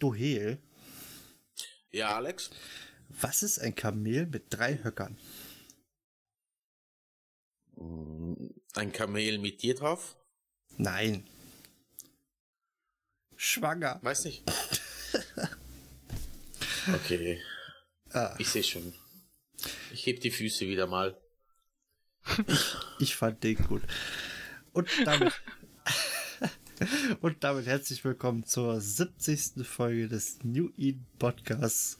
Du Hehl, Ja, Alex? was ist ein Kamel mit drei Höckern? Ein Kamel mit dir drauf? Nein. Schwanger. Weiß nicht. Okay, Ah, ich sehe schon. Ich heb die Füße wieder mal. ich fand den gut. Und damit, und damit herzlich willkommen zur 70. Folge des New Eden Podcasts,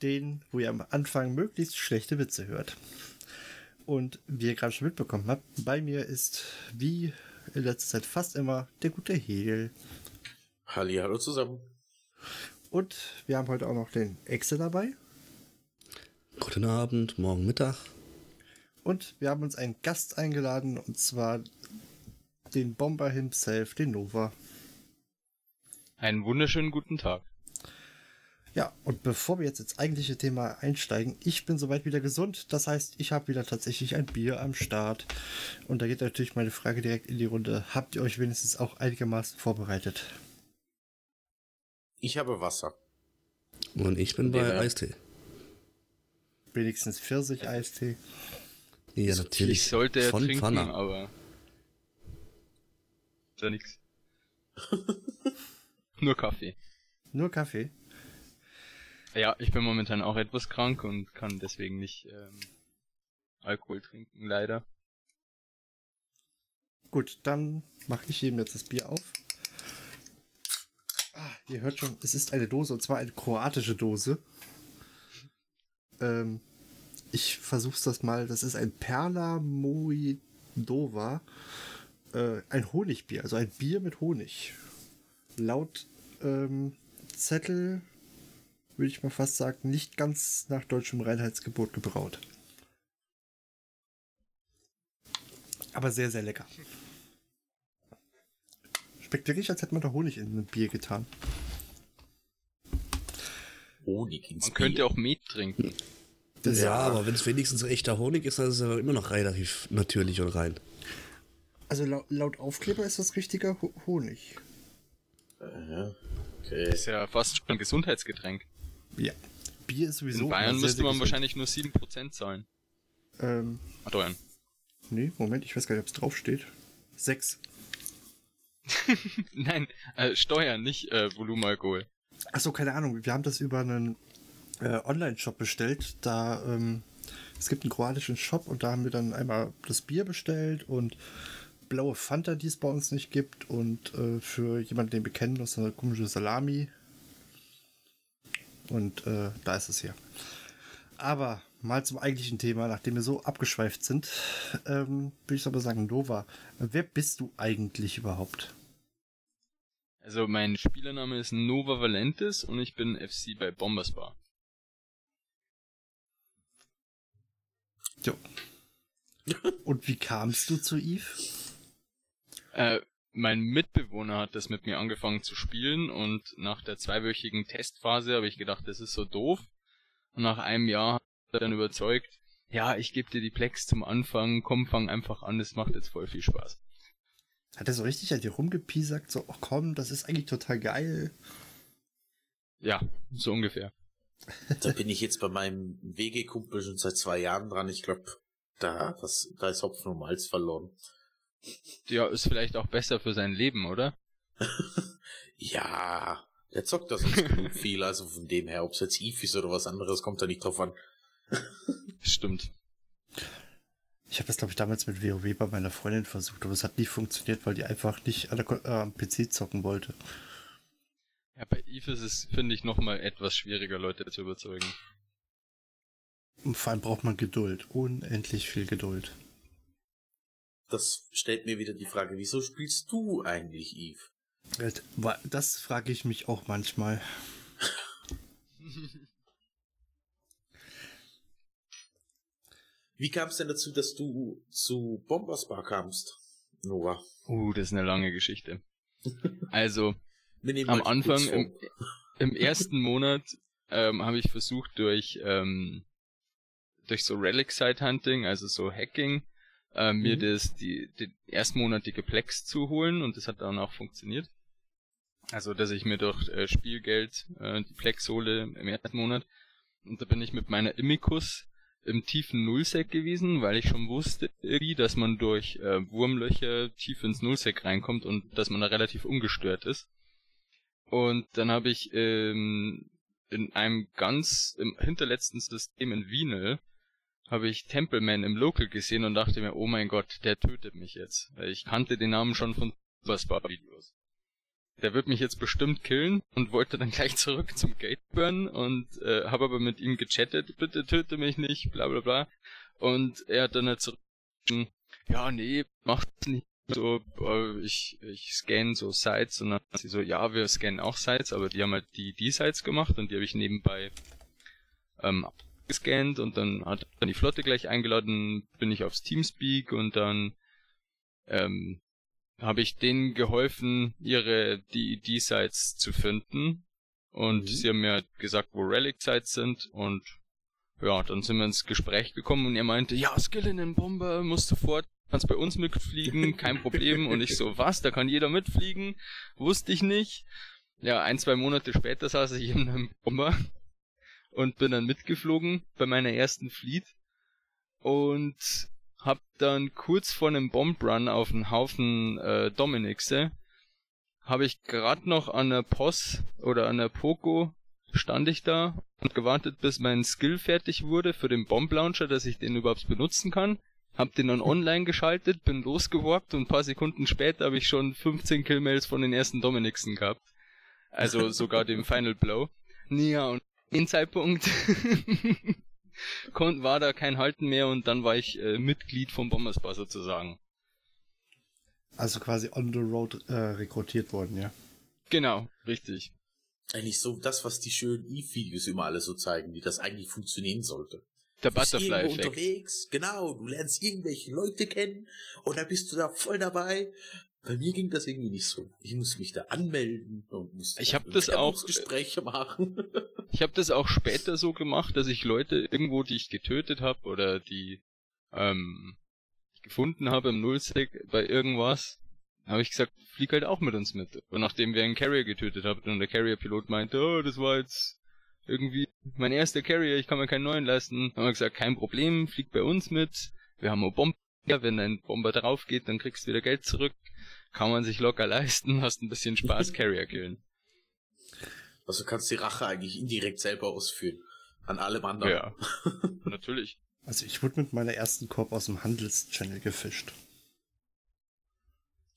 den, wo ihr am Anfang möglichst schlechte Witze hört. Und wie ihr gerade schon mitbekommen habt, bei mir ist wie in letzter Zeit fast immer der gute Hegel. Halli, hallo zusammen. Und wir haben heute auch noch den Exe dabei. Guten Abend, morgen Mittag. Und wir haben uns einen Gast eingeladen, und zwar den Bomber himself, den Nova. Einen wunderschönen guten Tag. Ja, und bevor wir jetzt ins eigentliche Thema einsteigen, ich bin soweit wieder gesund. Das heißt, ich habe wieder tatsächlich ein Bier am Start. Und da geht natürlich meine Frage direkt in die Runde. Habt ihr euch wenigstens auch einigermaßen vorbereitet? Ich habe Wasser. Und ich bin bei Ja. Eistee. Wenigstens Pfirsich-Eistee. Ja, natürlich. Ich sollte ja von trinken, Pfanne. aber. Ist ja nix. Nur Kaffee. Nur Kaffee. Ja, ich bin momentan auch etwas krank und kann deswegen nicht ähm, Alkohol trinken, leider. Gut, dann mache ich eben jetzt das Bier auf. Ah, ihr hört schon, es ist eine Dose, und zwar eine kroatische Dose. Ähm, ich versuch's das mal. Das ist ein Perla Moidova. Äh, ein Honigbier, also ein Bier mit Honig. Laut ähm, Zettel würde ich mal fast sagen, nicht ganz nach deutschem Reinheitsgebot gebraut. Aber sehr, sehr lecker. Schmeckt wirklich, als hätte man da Honig in ein Bier getan. Honig ins Man könnte Bier. auch Met trinken. Das ja, aber wenn es wenigstens so echter Honig ist, dann ist er immer noch relativ natürlich und rein. Also laut, laut Aufkleber ist das richtiger Ho Honig. Äh, Okay. Ist ja fast schon ein Gesundheitsgetränk. Ja. Bier ist sowieso. In Bayern müsste man gesund. wahrscheinlich nur 7% zahlen. Ähm, Ah, Steuern. nee, Moment, ich weiß gar nicht, ob es draufsteht. Sechs. Nein, äh, Steuern, nicht äh, Volumenalkohol. Achso, keine Ahnung. Wir haben das über einen äh, Online-Shop bestellt. Da, ähm, es gibt einen kroatischen Shop und da haben wir dann einmal das Bier bestellt und blaue Fanta, die es bei uns nicht gibt. Und äh, für jemanden, den wir kennen, das ist eine komische Salami. Und äh, da ist es hier. Aber mal zum eigentlichen Thema, nachdem wir so abgeschweift sind, ähm, würde ich aber sagen, Nova, wer bist du eigentlich überhaupt? Also mein Spielername ist Nova Valentis und ich bin FC bei Bombersbar. Jo. Und wie kamst du zu Eve? Äh, mein Mitbewohner hat das mit mir angefangen zu spielen und nach der zweiwöchigen Testphase habe ich gedacht, das ist so doof. Und nach einem Jahr hat er dann überzeugt, ja, ich gebe dir die Plex zum Anfang, komm, fang einfach an, das macht jetzt voll viel Spaß. Hat er so richtig an dir rumgepiesackt, so, ach komm, das ist eigentlich total geil. Ja, so ungefähr. Da bin ich jetzt bei meinem Wegekumpel schon seit zwei Jahren dran. Ich glaube, da, das, da ist Hopfen und Malz verloren. Ja, ist vielleicht auch besser für sein Leben, oder? Ja, der zockt das sonst genug viel. Also von dem her, ob es jetzt Eve ist oder was anderes, kommt da nicht drauf an. Stimmt. Ich habe das, glaube ich, damals mit WoW bei meiner Freundin versucht, aber es hat nie funktioniert, weil die einfach nicht an der, äh, am PC zocken wollte. Ja, bei Eve ist es, finde ich, nochmal etwas schwieriger, Leute zu überzeugen. Und vor allem braucht man Geduld. Unendlich viel Geduld. Das stellt mir wieder die Frage, wieso spielst du eigentlich Eve? Das frage ich mich auch manchmal. Wie kam es denn dazu, dass du zu Bombers Bar kamst, Nova? Uh, das ist eine lange Geschichte. Also, am Anfang, im, im, ersten Monat, ähm, habe ich versucht, durch, ähm, durch so Relic Site Hunting, also so Hacking, äh, mir mhm. das, die, die erstmonatige Plex zu holen und das hat dann auch funktioniert. Also, dass ich mir durch äh, Spielgeld äh, die Plex hole im ersten Monat. Und da bin ich mit meiner Immicus im tiefen Nullsec gewesen, weil ich schon wusste irgendwie, dass man durch äh, Wurmlöcher tief ins Nullsec reinkommt und dass man da relativ ungestört ist. Und dann habe ich ähm, in einem ganz im hinterletzten System in Wienel habe ich Templeman im Local gesehen und dachte mir, oh mein Gott, der tötet mich jetzt. Ich kannte den Namen schon von Superstar-Videos der wird mich jetzt bestimmt killen und wollte dann gleich zurück zum Gateburn und äh, habe aber mit ihm gechattet, bitte töte mich nicht, bla bla bla. Und er hat dann halt zurück, ja, nee, macht's nicht so, ich, ich scanne so Sites und dann sie so, ja, wir scannen auch Sites, aber die haben halt die, die Sites gemacht und die habe ich nebenbei ähm, gescannt und dann hat dann die Flotte gleich eingeladen, bin ich aufs Teamspeak und dann ähm, habe ich denen geholfen, ihre die D-Sites zu finden. Und mhm. sie haben mir gesagt, wo Relic-Sites sind. Und ja, dann sind wir ins Gespräch gekommen und er meinte, ja, Skillinen Bomber, muss sofort, kannst bei uns mitfliegen, kein Problem. und ich so, was, da kann jeder mitfliegen? Wusste ich nicht. Ja, ein, zwei Monate später saß ich in einem Bomber und bin dann mitgeflogen bei meiner ersten Fleet. Und hab dann kurz vor einem Bombrun auf einen Haufen äh, Dominixe, habe ich gerade noch an der POS oder an der Poco stand ich da und gewartet, bis mein Skill fertig wurde für den Bomb Launcher, dass ich den überhaupt benutzen kann. Hab den dann online geschaltet, bin losgewalkt und ein paar Sekunden später habe ich schon 15 Killmails von den ersten Dominixen gehabt. Also sogar dem Final Blow. Ja, und den Zeitpunkt kon war da kein Halten mehr und dann war ich äh, Mitglied vom Bombersbar sozusagen. Also quasi on the road äh, rekrutiert worden, ja. Genau, richtig. Eigentlich so das, was die schönen E-Videos immer alle so zeigen, wie das eigentlich funktionieren sollte. Der Butterfly-Effekt. unterwegs, genau, du lernst irgendwelche Leute kennen und dann bist du da voll dabei bei mir ging das irgendwie nicht so. Ich musste mich da anmelden und musste ich habe das auch Gespräche machen. ich habe das auch später so gemacht, dass ich Leute irgendwo, die ich getötet habe oder die ähm, gefunden habe im Nullsec bei irgendwas, habe ich gesagt, flieg halt auch mit uns mit. Und nachdem wir einen Carrier getötet haben und der Carrier-Pilot meinte, oh, das war jetzt irgendwie mein erster Carrier, ich kann mir keinen neuen leisten, haben wir gesagt, kein Problem, flieg bei uns mit. Wir haben eine Bombe. Wenn ein Bomber drauf geht, dann kriegst du wieder Geld zurück kann man sich locker leisten, hast ein bisschen Spaß Carrier killen. Also kannst die Rache eigentlich indirekt selber ausführen. An allem anderen. Ja, natürlich. Also ich wurde mit meiner ersten Korb aus dem Handelschannel gefischt.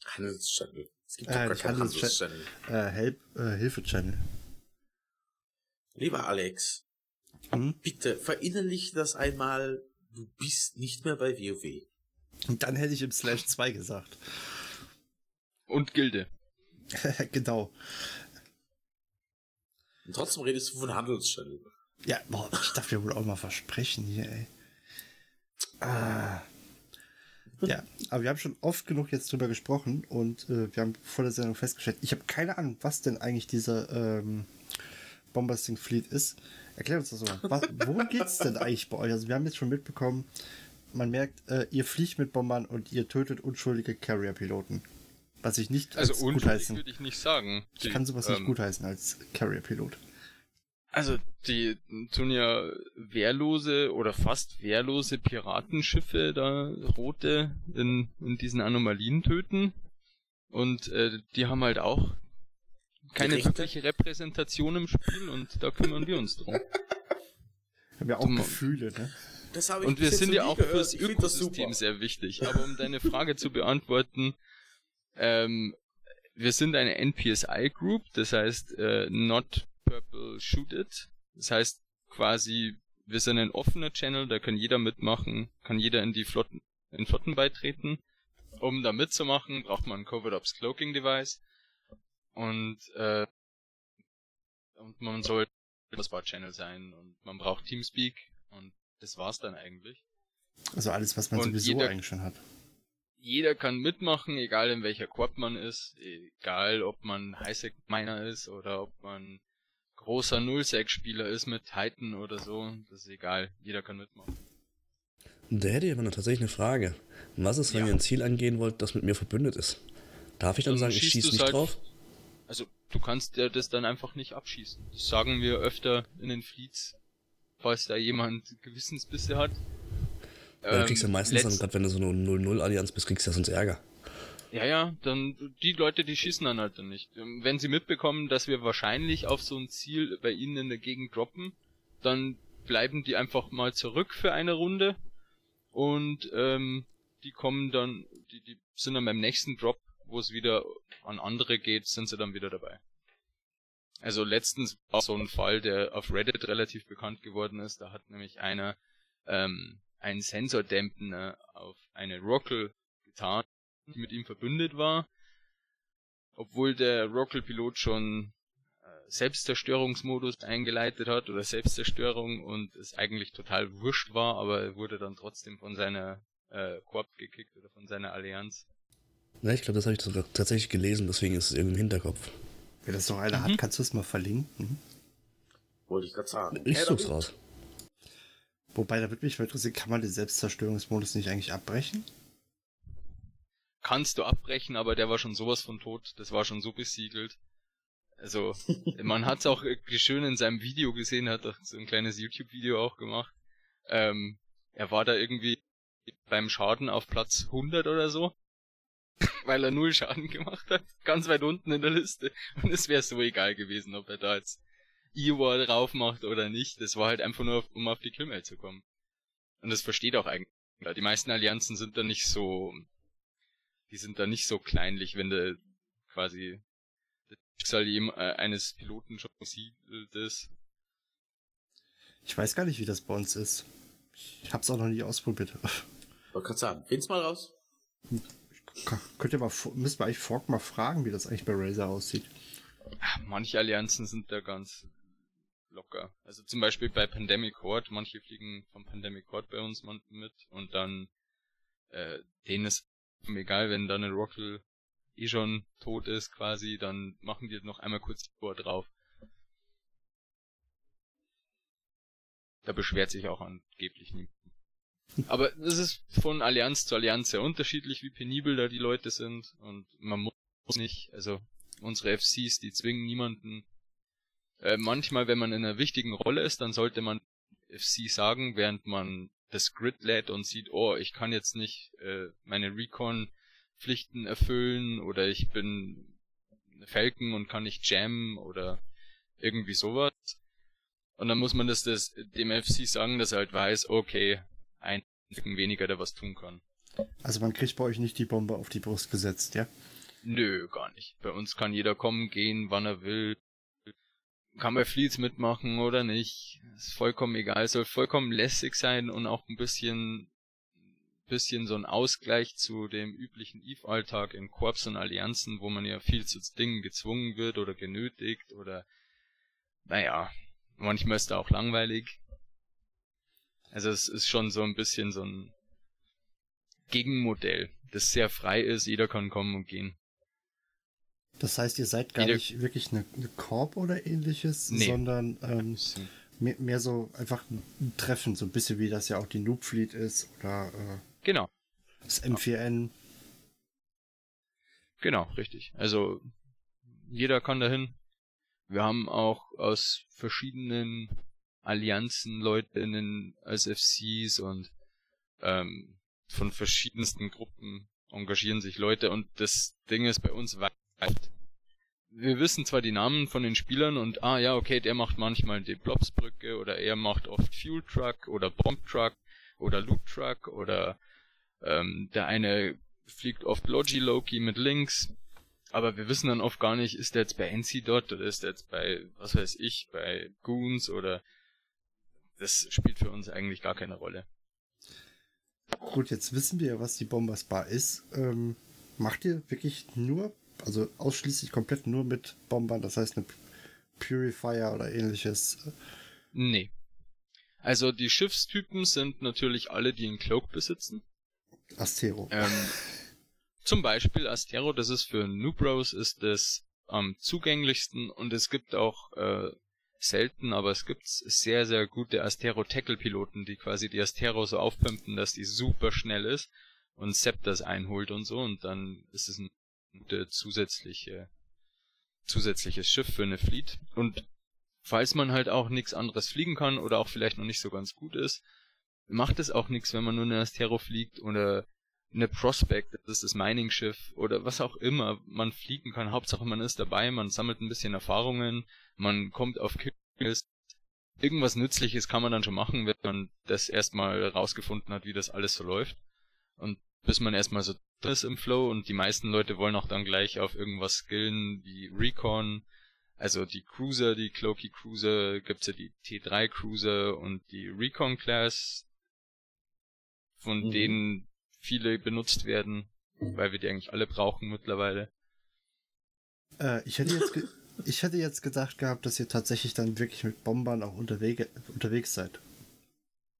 Handelschannel? Es gibt doch äh, gar keinen Handelschannel. Äh, Help, äh, Hilfe-Channel. Lieber Alex, hm? bitte verinnerlich das einmal, du bist nicht mehr bei WoW. Und dann hätte ich im Slash 2 gesagt. Und Gilde. genau. Und trotzdem redest du von Handelsstelle. Ja, boah, ich darf ja wohl auch mal versprechen hier, ey. Ah. Ja, aber wir haben schon oft genug jetzt drüber gesprochen und äh, wir haben vor der Sendung festgestellt, ich habe keine Ahnung, was denn eigentlich dieser ähm, Bombasting Fleet ist. Erklär uns das so. Was, worum geht's denn eigentlich bei euch? Also wir haben jetzt schon mitbekommen, man merkt, äh, ihr fliegt mit Bombern und ihr tötet unschuldige Carrier-Piloten. Was ich nicht also als gutheißen. würde ich nicht sagen. Die, ich kann sowas ähm, nicht gutheißen als Carrier-Pilot. Also die tun ja wehrlose oder fast wehrlose Piratenschiffe da rote in, in diesen Anomalien töten. Und äh, die haben halt auch keine wirkliche Repräsentation im Spiel und da kümmern wir uns drum. Haben wir auch Zum, Gefühle, ne? und wir sind ja auch fürs Ökosystem sehr wichtig. Aber um deine Frage zu beantworten, ähm, wir sind eine NPSI Group, das heißt äh, Not Purple Shoot It. Das heißt quasi, wir sind ein offener Channel, da kann jeder mitmachen, kann jeder in die Flotten, in Flotten beitreten. um da mitzumachen, braucht man ein Covert Cloaking Device und äh, und man soll Bar Channel sein und man braucht Teamspeak und das war's dann eigentlich. Also alles, was man Und sowieso jeder- eigentlich schon hat. Jeder kann mitmachen, egal in welcher Korb man ist, egal ob man Highsec Miner ist oder ob man großer Nullsec-Spieler ist mit Titan oder so, das ist egal, jeder kann mitmachen. Da hätte ich aber noch tatsächlich eine Frage. Was ist, wenn Ja. ihr ein Ziel angehen wollt, das mit mir verbündet ist? Darf ich dann, Dann sagen, ich schieße nicht halt- drauf? Also, du kannst ja das dann einfach nicht abschießen. Das sagen wir öfter in den Fleets, falls da jemand Gewissensbisse hat. Weil du kriegst ja Ähm, meistens dann, gerade wenn du so eine 0-0-Allianz bist, kriegst du ja sonst Ärger. Ja, ja, dann die Leute, die schießen dann halt dann nicht. Ähm, Wenn sie mitbekommen, dass wir wahrscheinlich auf so ein Ziel bei ihnen in der Gegend droppen, dann bleiben die einfach mal zurück für eine Runde und ähm, die kommen dann, die, die sind dann beim nächsten Drop, wo es wieder an andere geht, sind sie dann wieder dabei. Also letztens war so ein Fall, der auf Reddit relativ bekannt geworden ist. Da hat nämlich einer ähm, einen Sensordämpner auf eine Rockle getan, die mit ihm verbündet war, obwohl der Rockle-Pilot schon äh, Selbstzerstörungsmodus eingeleitet hat oder Selbstzerstörung und es eigentlich total wurscht war, aber er wurde dann trotzdem von seiner äh, Korb gekickt oder von seiner Allianz. Ja, ich glaube, das habe ich sogar tatsächlich gelesen, deswegen ist es irgendwie im Hinterkopf. Wenn das noch einer Mhm. hat, kannst du es mal verlinken. Wollte ich gerade sagen. Ich such's raus. Wobei, da würde mich mal interessieren, kann man den Selbstzerstörungsmodus nicht eigentlich abbrechen? Kannst du abbrechen, aber der war schon sowas von tot, das war schon so besiegelt. Also, man hat's auch irgendwie schön in seinem Video gesehen, hat doch so ein kleines YouTube-Video auch gemacht. Ähm, er war da irgendwie beim Schaden auf Platz 100 oder so, weil er null Schaden gemacht hat, ganz weit unten in der Liste. Und es wäre so egal gewesen, ob er da jetzt Iowa drauf macht oder nicht. Das war halt einfach nur, um auf die Killmail zu kommen. Und das versteht auch eigentlich. Die meisten Allianzen sind da nicht so, die sind da nicht so kleinlich, wenn der quasi das Schicksal äh, eines Piloten schon besiegelt ist. Ich weiß gar nicht, wie das bei uns ist. Ich hab's auch noch nie ausprobiert. Wollte gerade sagen, find's mal raus. Könnt ihr mal, müsst ihr eigentlich Fork mal fragen, wie das eigentlich bei Razer aussieht. Manche Allianzen sind da ganz locker. Also zum Beispiel bei Pandemic Horde, manche fliegen vom Pandemic Horde bei uns mit und dann äh, denen ist egal, wenn da eine Rockle eh schon tot ist quasi, dann machen die noch einmal kurz die Uhr drauf. Da beschwert sich auch angeblich niemand. Aber es ist von Allianz zu Allianz sehr unterschiedlich, wie penibel da die Leute sind und man muss nicht, also unsere FCs, die zwingen niemanden. Äh, manchmal, wenn man in einer wichtigen Rolle ist, dann sollte man FC sagen, während man das Grid lädt und sieht, oh, ich kann jetzt nicht äh, meine Recon-Pflichten erfüllen oder ich bin Falcon und kann nicht jammen oder irgendwie sowas. Und dann muss man das, das dem FC sagen, dass er halt weiß, okay, ein weniger, der was tun kann. Also man kriegt bei euch nicht die Bombe auf die Brust gesetzt, ja? Nö, gar nicht. Bei uns kann jeder kommen, gehen, wann er will. Kann bei Fleets mitmachen oder nicht. Ist vollkommen egal. Soll vollkommen lässig sein und auch ein bisschen, bisschen so ein Ausgleich zu dem üblichen Eve-Alltag in Korps und Allianzen, wo man ja viel zu Dingen gezwungen wird oder genötigt oder, naja, manchmal ist da auch langweilig. Also es ist schon so ein bisschen so ein Gegenmodell, das sehr frei ist, jeder kann kommen und gehen. Das heißt, ihr seid gar Jede- nicht wirklich eine, eine Korb oder ähnliches, Nee. sondern ähm, mehr, mehr so einfach ein Treffen, so ein bisschen wie das ja auch die Noob Fleet ist oder äh, Genau, das M4N. genau, richtig. Also jeder kann dahin. Wir haben auch aus verschiedenen Allianzen Leute in den, als FCs und ähm, von verschiedensten Gruppen engagieren sich Leute und das Ding ist bei uns weit. Wir wissen zwar die Namen von den Spielern und ah ja, okay, der macht manchmal die Blobsbrücke oder er macht oft Fuel Truck oder Bomb Truck oder Loot Truck oder ähm, der eine fliegt oft Logi Loki mit links, aber wir wissen dann oft gar nicht, ist der jetzt bei NC dort oder ist der jetzt bei, was weiß ich, bei Goons oder das spielt für uns eigentlich gar keine Rolle. Gut, jetzt wissen wir ja, was die Bombers Bar ist. Ähm, macht ihr wirklich nur, also ausschließlich komplett nur mit Bombern, das heißt eine Purifier oder ähnliches? Nee. Also die Schiffstypen sind natürlich alle, die einen Cloak besitzen. Astero. Ähm, zum Beispiel Astero, das ist für Noobros ist das am zugänglichsten und es gibt auch äh, selten, aber es gibt sehr, sehr gute Astero-Tackle-Piloten, die quasi die Astero so aufpumpen, dass die super schnell ist und Sepp das einholt und so und dann ist es ein gute zusätzliche zusätzliches Schiff für eine Fleet und falls man halt auch nichts anderes fliegen kann oder auch vielleicht noch nicht so ganz gut ist, macht es auch nichts, wenn man nur eine Astero fliegt oder eine Prospect, das ist das Mining-Schiff oder was auch immer man fliegen kann. Hauptsache man ist dabei, man sammelt ein bisschen Erfahrungen, man kommt auf Kills. Irgendwas Nützliches kann man dann schon machen, wenn man das erstmal rausgefunden hat, wie das alles so läuft. Und bis man erstmal so ist im Flow und die meisten Leute wollen auch dann gleich auf irgendwas skillen wie Recon, also die Cruiser, die Cloaky Cruiser, gibt's ja die T3 Cruiser und die Recon Class, von Mhm. denen viele benutzt werden, weil wir die eigentlich alle brauchen mittlerweile. Äh, ich, hätte jetzt ich hätte jetzt gedacht gehabt, dass ihr tatsächlich dann wirklich mit Bombern auch unterwege, unterwegs seid.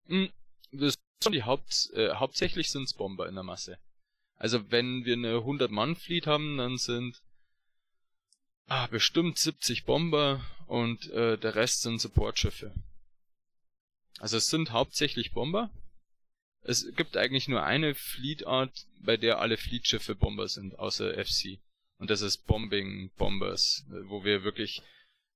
Hm, Das sind die Haupt, äh, hauptsächlich sind's Bomber in der Masse. Also wenn wir eine 100-Mann-Fleet haben, dann sind ah, bestimmt 70 Bomber und äh, der Rest sind Supportschiffe. Also es sind hauptsächlich Bomber. Es gibt eigentlich nur eine Fleetart, bei der alle Fleetschiffe Bomber sind, außer FC. Und das ist Bombing Bombers, wo wir wirklich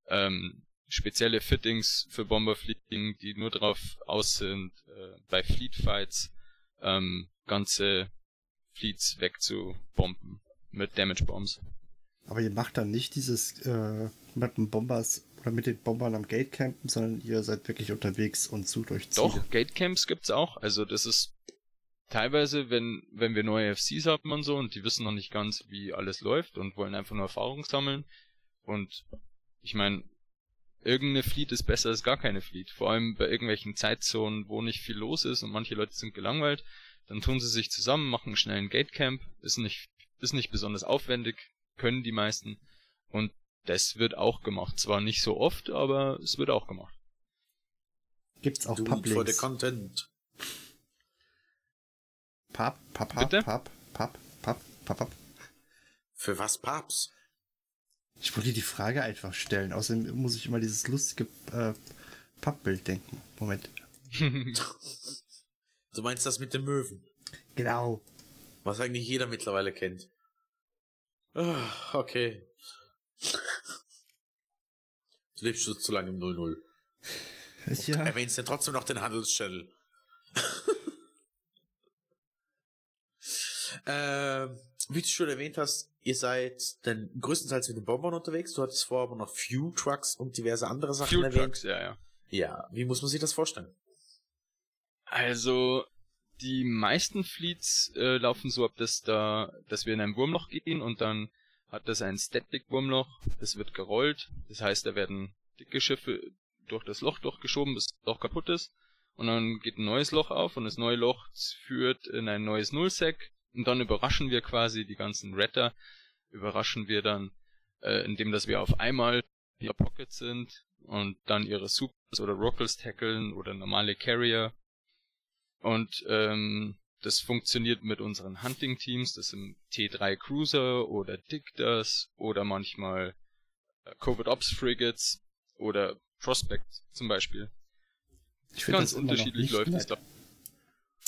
ähm, spezielle Fittings für Bomber fliegen, die nur darauf aus sind, äh, bei Fleet Fights ähm, ganze Fleets wegzubomben mit Damage Bombs. Aber ihr macht dann nicht dieses äh, mit den Bombers oder mit den Bombern am Gate campen, sondern ihr seid wirklich unterwegs und sucht euch Ziele. Doch, Gatecamps gibt's auch. Also das ist teilweise, wenn, wenn wir neue FCs haben und so und die wissen noch nicht ganz, wie alles läuft und wollen einfach nur Erfahrung sammeln. Und ich meine, irgendeine Fleet ist besser als gar keine Fleet. Vor allem bei irgendwelchen Zeitzonen, wo nicht viel los ist und manche Leute sind gelangweilt, dann tun sie sich zusammen, machen schnell ein Gatecamp, ist nicht, ist nicht besonders aufwendig, können die meisten. Und das wird auch gemacht. Zwar nicht so oft, aber es wird auch gemacht. Gibt's auch it for the Publics? content. Pub, Pub, Pub, Bitte? Pub, Pub, Pub, Pub, Pub. Für was, Papst? Ich wollte die Frage einfach stellen. Außerdem muss ich immer dieses lustige äh, Pappbild denken. Moment. Du meinst das mit den Möwen? Genau. Was eigentlich jeder mittlerweile kennt. Ah, okay. Du lebst schon zu lange im 00. Ja. Erwähnst ja trotzdem noch den Handelschannel. äh, wie du schon erwähnt hast, ihr seid dann größtenteils mit den Bombern unterwegs. Du hattest vorher aber noch Fuel Trucks und diverse andere Sachen Fuel erwähnt. Trucks, ja, ja. Ja, wie muss man sich das vorstellen? Also, die meisten Fleets äh, laufen so ab, dass da, dass wir in ein Wurmloch gehen und dann hat das ein Static-Wurmloch, das wird gerollt, das heißt, da werden dicke Schiffe durch das Loch durchgeschoben, bis das Loch kaputt ist. Und dann geht ein neues Loch auf und das neue Loch führt in ein neues Nullsec. Und dann überraschen wir quasi die ganzen Retter, überraschen wir dann, äh, indem dass wir auf einmal in Pocket sind und dann ihre Supers oder Rockles tackeln oder normale Carrier und ähm, das funktioniert mit unseren Hunting-Teams, das sind T3 Cruiser oder Dictors oder manchmal äh, Covert Ops Frigates oder Prospect zum Beispiel. Ich Ganz das unterschiedlich läuft es nett. da.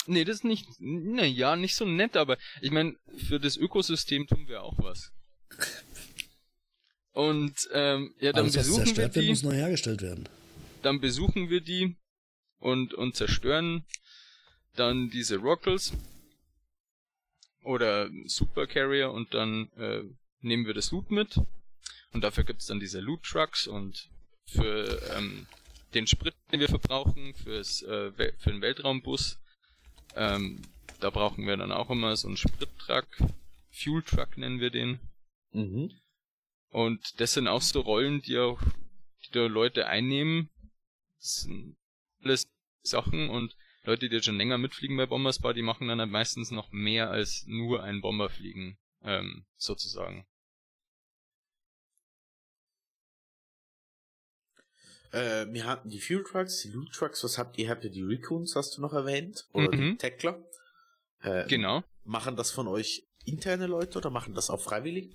Nee, das ist nicht, na ja, nicht so nett, aber ich meine, für das Ökosystem tun wir auch was. Und ähm, ja, dann Alles, besuchen wir die muss neu hergestellt werden. dann besuchen wir die und, und zerstören dann diese Rockles oder Super Carrier und dann äh, nehmen wir das Loot mit und dafür gibt's dann diese Loot Trucks und für ähm, den Sprit, den wir verbrauchen, fürs, äh, für den Weltraumbus, ähm, da brauchen wir dann auch immer so einen Sprit-Truck, Fuel Truck nennen wir den. Mhm. Und das sind auch so Rollen, die auch die da Leute einnehmen. Das sind alles Sachen und Leute, die jetzt schon länger mitfliegen bei Bomberspar, die machen dann halt meistens noch mehr als nur ein Bomberfliegen, ähm, sozusagen. Äh, wir hatten die Fuel Trucks, die Loot Trucks, was habt ihr? Habt ihr die Raccoons, hast du noch erwähnt? Oder Mhm. die Tackler? Äh, Genau. Machen das von euch interne Leute oder machen das auch freiwillig?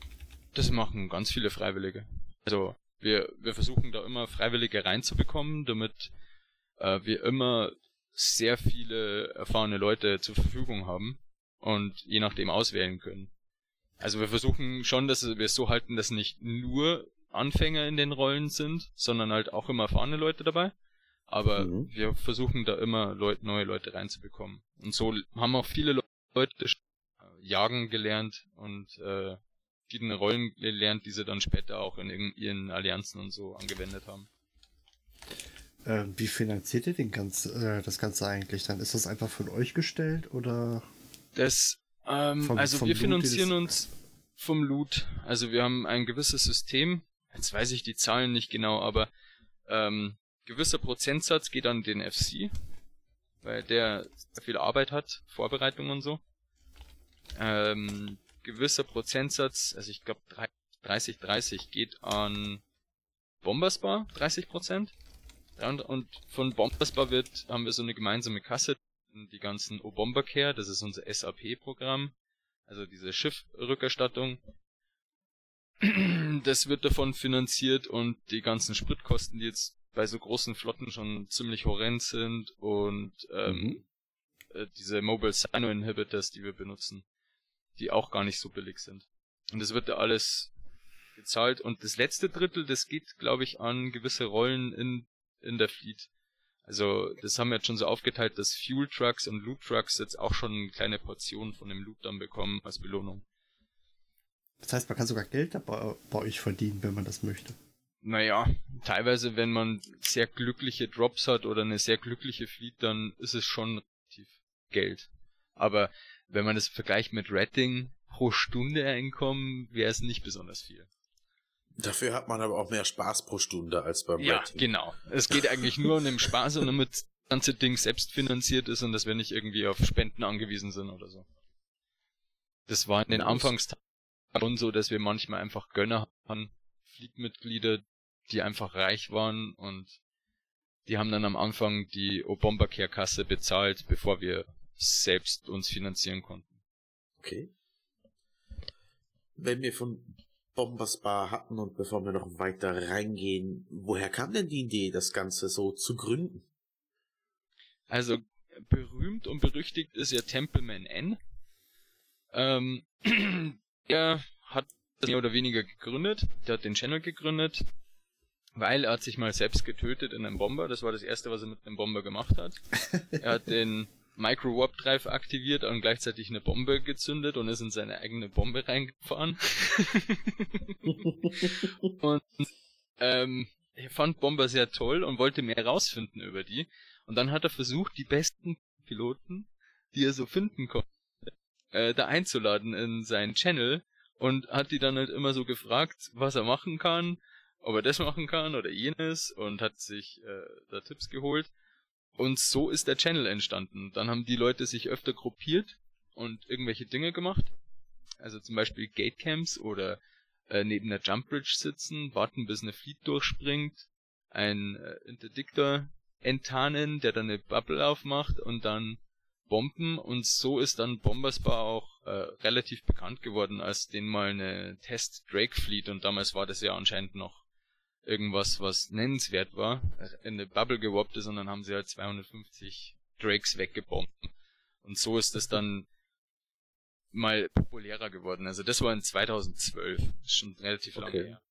Das machen ganz viele Freiwillige. Also wir, wir versuchen da immer Freiwillige reinzubekommen, damit äh, wir immer sehr viele erfahrene Leute zur Verfügung haben und je nachdem auswählen können. Also wir versuchen schon, dass wir es so halten, dass nicht nur Anfänger in den Rollen sind, sondern halt auch immer erfahrene Leute dabei. Aber Mhm. wir versuchen da immer Leut, neue Leute reinzubekommen. Und so haben auch viele Leute äh, jagen gelernt und äh, verschiedene Rollen gelernt, die sie dann später auch in ihren Allianzen und so angewendet haben. Ähm, wie finanziert ihr den ganz, äh, das Ganze eigentlich dann? Ist das einfach von euch gestellt oder? Das, ähm, Vom- also vom wir Loot, finanzieren uns vom Loot. Also wir haben ein gewisses System. Jetzt weiß ich die Zahlen nicht genau, aber ähm, gewisser Prozentsatz geht an den FC, weil der sehr viel Arbeit hat, Vorbereitung und so. Ähm, gewisser Prozentsatz, also ich glaube 30, 30 geht an Bomberspar, 30 Prozent. Und, und von Bomberspar wird, haben wir so eine gemeinsame Kasse, die ganzen O-Bomber-Care, das ist unser SAP-Programm, also diese Schiffrückerstattung. Das wird davon finanziert und die ganzen Spritkosten, die jetzt bei so großen Flotten schon ziemlich horrend sind und ähm, äh, diese Mobile Sino Inhibitors, die wir benutzen, die auch gar nicht so billig sind. Und das wird da alles gezahlt und das letzte Drittel, das geht, glaube ich, an gewisse Rollen in in der Fleet. Also, das haben wir jetzt schon so aufgeteilt, dass Fuel Trucks und Loot Trucks jetzt auch schon eine kleine Portion von dem Loot dann bekommen als Belohnung. Das heißt, man kann sogar Geld dabei, bei euch verdienen, wenn man das möchte. Naja, teilweise, wenn man sehr glückliche Drops hat oder eine sehr glückliche Fleet, dann ist es schon relativ Geld. Aber wenn man das vergleicht mit Rating pro Stunde Einkommen, wäre es nicht besonders viel. Dafür hat man aber auch mehr Spaß pro Stunde als beim Ja, Rating. genau. Es geht eigentlich nur um den Spaß und damit das ganze Ding selbst finanziert ist und dass wir nicht irgendwie auf Spenden angewiesen sind oder so. Das war in den. Anfangstagen schon so, dass wir manchmal einfach Gönner hatten, Fleetmitglieder, die einfach reich waren und die haben dann am Anfang die Obamacare-Kasse bezahlt, bevor wir selbst uns finanzieren konnten. Okay. Wenn wir von Bombers Bar hatten und bevor wir noch weiter reingehen, woher kam denn die Idee, das Ganze so zu gründen? Also berühmt und berüchtigt ist ja Templeman N. Ähm, er hat das mehr oder weniger gegründet. Der hat den Channel gegründet, weil er hat sich mal selbst getötet in einem Bomber. Das war das erste, was er mit einem Bomber gemacht hat. er hat den Micro Warp Drive aktiviert und gleichzeitig eine Bombe gezündet und ist in seine eigene Bombe reingefahren. und ähm, er fand Bomber sehr toll und wollte mehr herausfinden über die. Und dann hat er versucht, die besten Piloten, die er so finden konnte, äh, da einzuladen in seinen Channel und hat die dann halt immer so gefragt, was er machen kann, ob er das machen kann oder jenes und hat sich äh, da Tipps geholt. Und so ist der Channel entstanden. Dann haben die Leute sich öfter gruppiert und irgendwelche Dinge gemacht. Also zum Beispiel Gatecamps oder äh, neben der Jump Bridge sitzen, warten bis eine Fleet durchspringt, ein äh, Interdictor enttarnen, der dann eine Bubble aufmacht und dann Bomben und so ist dann Bombersbar auch äh, relativ bekannt geworden als den mal eine Test Drake Fleet und damals war das ja anscheinend noch irgendwas, was nennenswert war, äh, in eine Bubble gewoppt ist und dann haben sie halt 250 Drakes weggebombt. Und so ist es dann mal populärer geworden. Also das war in 2012, ist schon relativ lange Okay. her.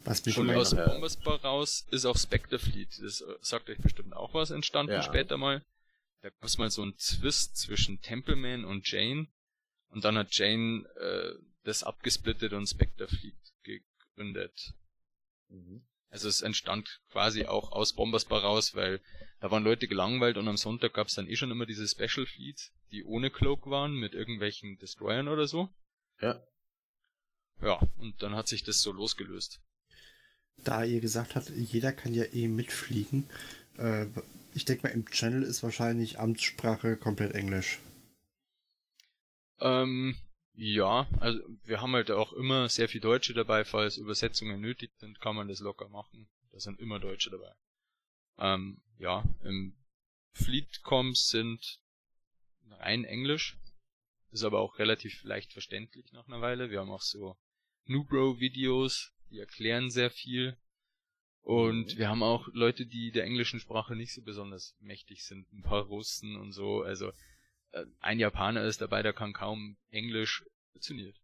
Was mich Und Schon aus. Bombersbar raus ist auch Spectre Fleet. Das äh, sagt euch bestimmt auch was entstanden Ja. später mal. Da gab es mal so einen Twist zwischen Templeman und Jane. Und dann hat Jane äh, das abgesplittet und Spectre Fleet gegründet. Also es entstand quasi auch aus Bombersbar raus, weil da waren Leute gelangweilt und am Sonntag gab es dann eh schon immer diese Special Fleets, die ohne Cloak waren, mit irgendwelchen Destroyern oder so. Ja. Ja, und dann hat sich das so losgelöst. da ihr gesagt habt, jeder kann ja eh mitfliegen, äh, Ich denke mal, im Channel ist wahrscheinlich Amtssprache komplett Englisch. Ähm, ja, also wir haben halt auch immer sehr viel Deutsche dabei, falls Übersetzungen nötig sind, kann man das locker machen. Da sind immer Deutsche dabei. Ähm, ja, im Fleetcoms sind rein Englisch. Ist aber auch relativ leicht verständlich nach einer Weile. Wir haben auch so Nubro-Videos, die erklären sehr viel. Und wir haben auch Leute, die der englischen Sprache nicht so besonders mächtig sind. Ein paar Russen und so. Also ein Japaner ist dabei, der kann kaum Englisch. Funktioniert.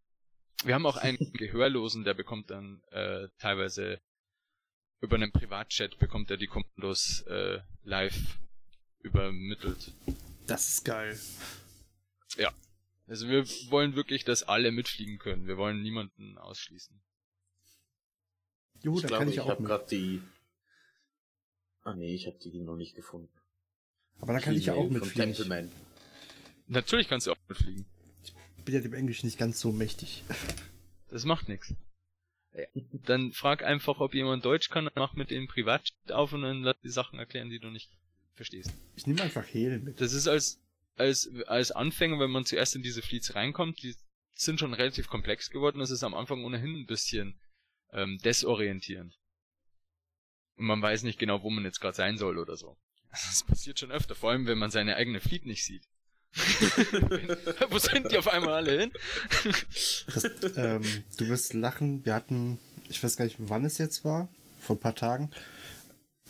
Wir haben auch einen Gehörlosen, der bekommt dann äh, teilweise über einen Privatchat bekommt er die Kommandos äh, live übermittelt. Das ist geil. Also wir wollen wirklich, dass alle mitfliegen können. Wir wollen niemanden ausschließen. Juhu, ich da glaube, kann ich, ich auch habe gerade die. Ah nee, ich habe die noch nicht gefunden. Aber da kann ich ja auch mitfliegen. Templeman. Natürlich kannst du auch mitfliegen. bin ja dem Englisch nicht ganz so mächtig. Das macht nichts. Dann frag einfach, ob jemand Deutsch kann, mach mit dem Privatchat auf und dann lass die Sachen erklären, die du nicht verstehst. Ich nehme einfach Hehl mit. Das ist als, als, als Anfänger, wenn man zuerst in diese Fleets reinkommt, die sind schon relativ komplex geworden, das ist am Anfang ohnehin ein bisschen ähm, desorientierend. Und man weiß nicht genau, wo man jetzt gerade sein soll oder so. Das passiert schon öfter, vor allem wenn man seine eigene Fleet nicht sieht. wo sind die auf einmal alle hin? Das, ähm, du wirst lachen. Wir hatten, ich weiß gar nicht, wann es jetzt war, vor ein paar Tagen,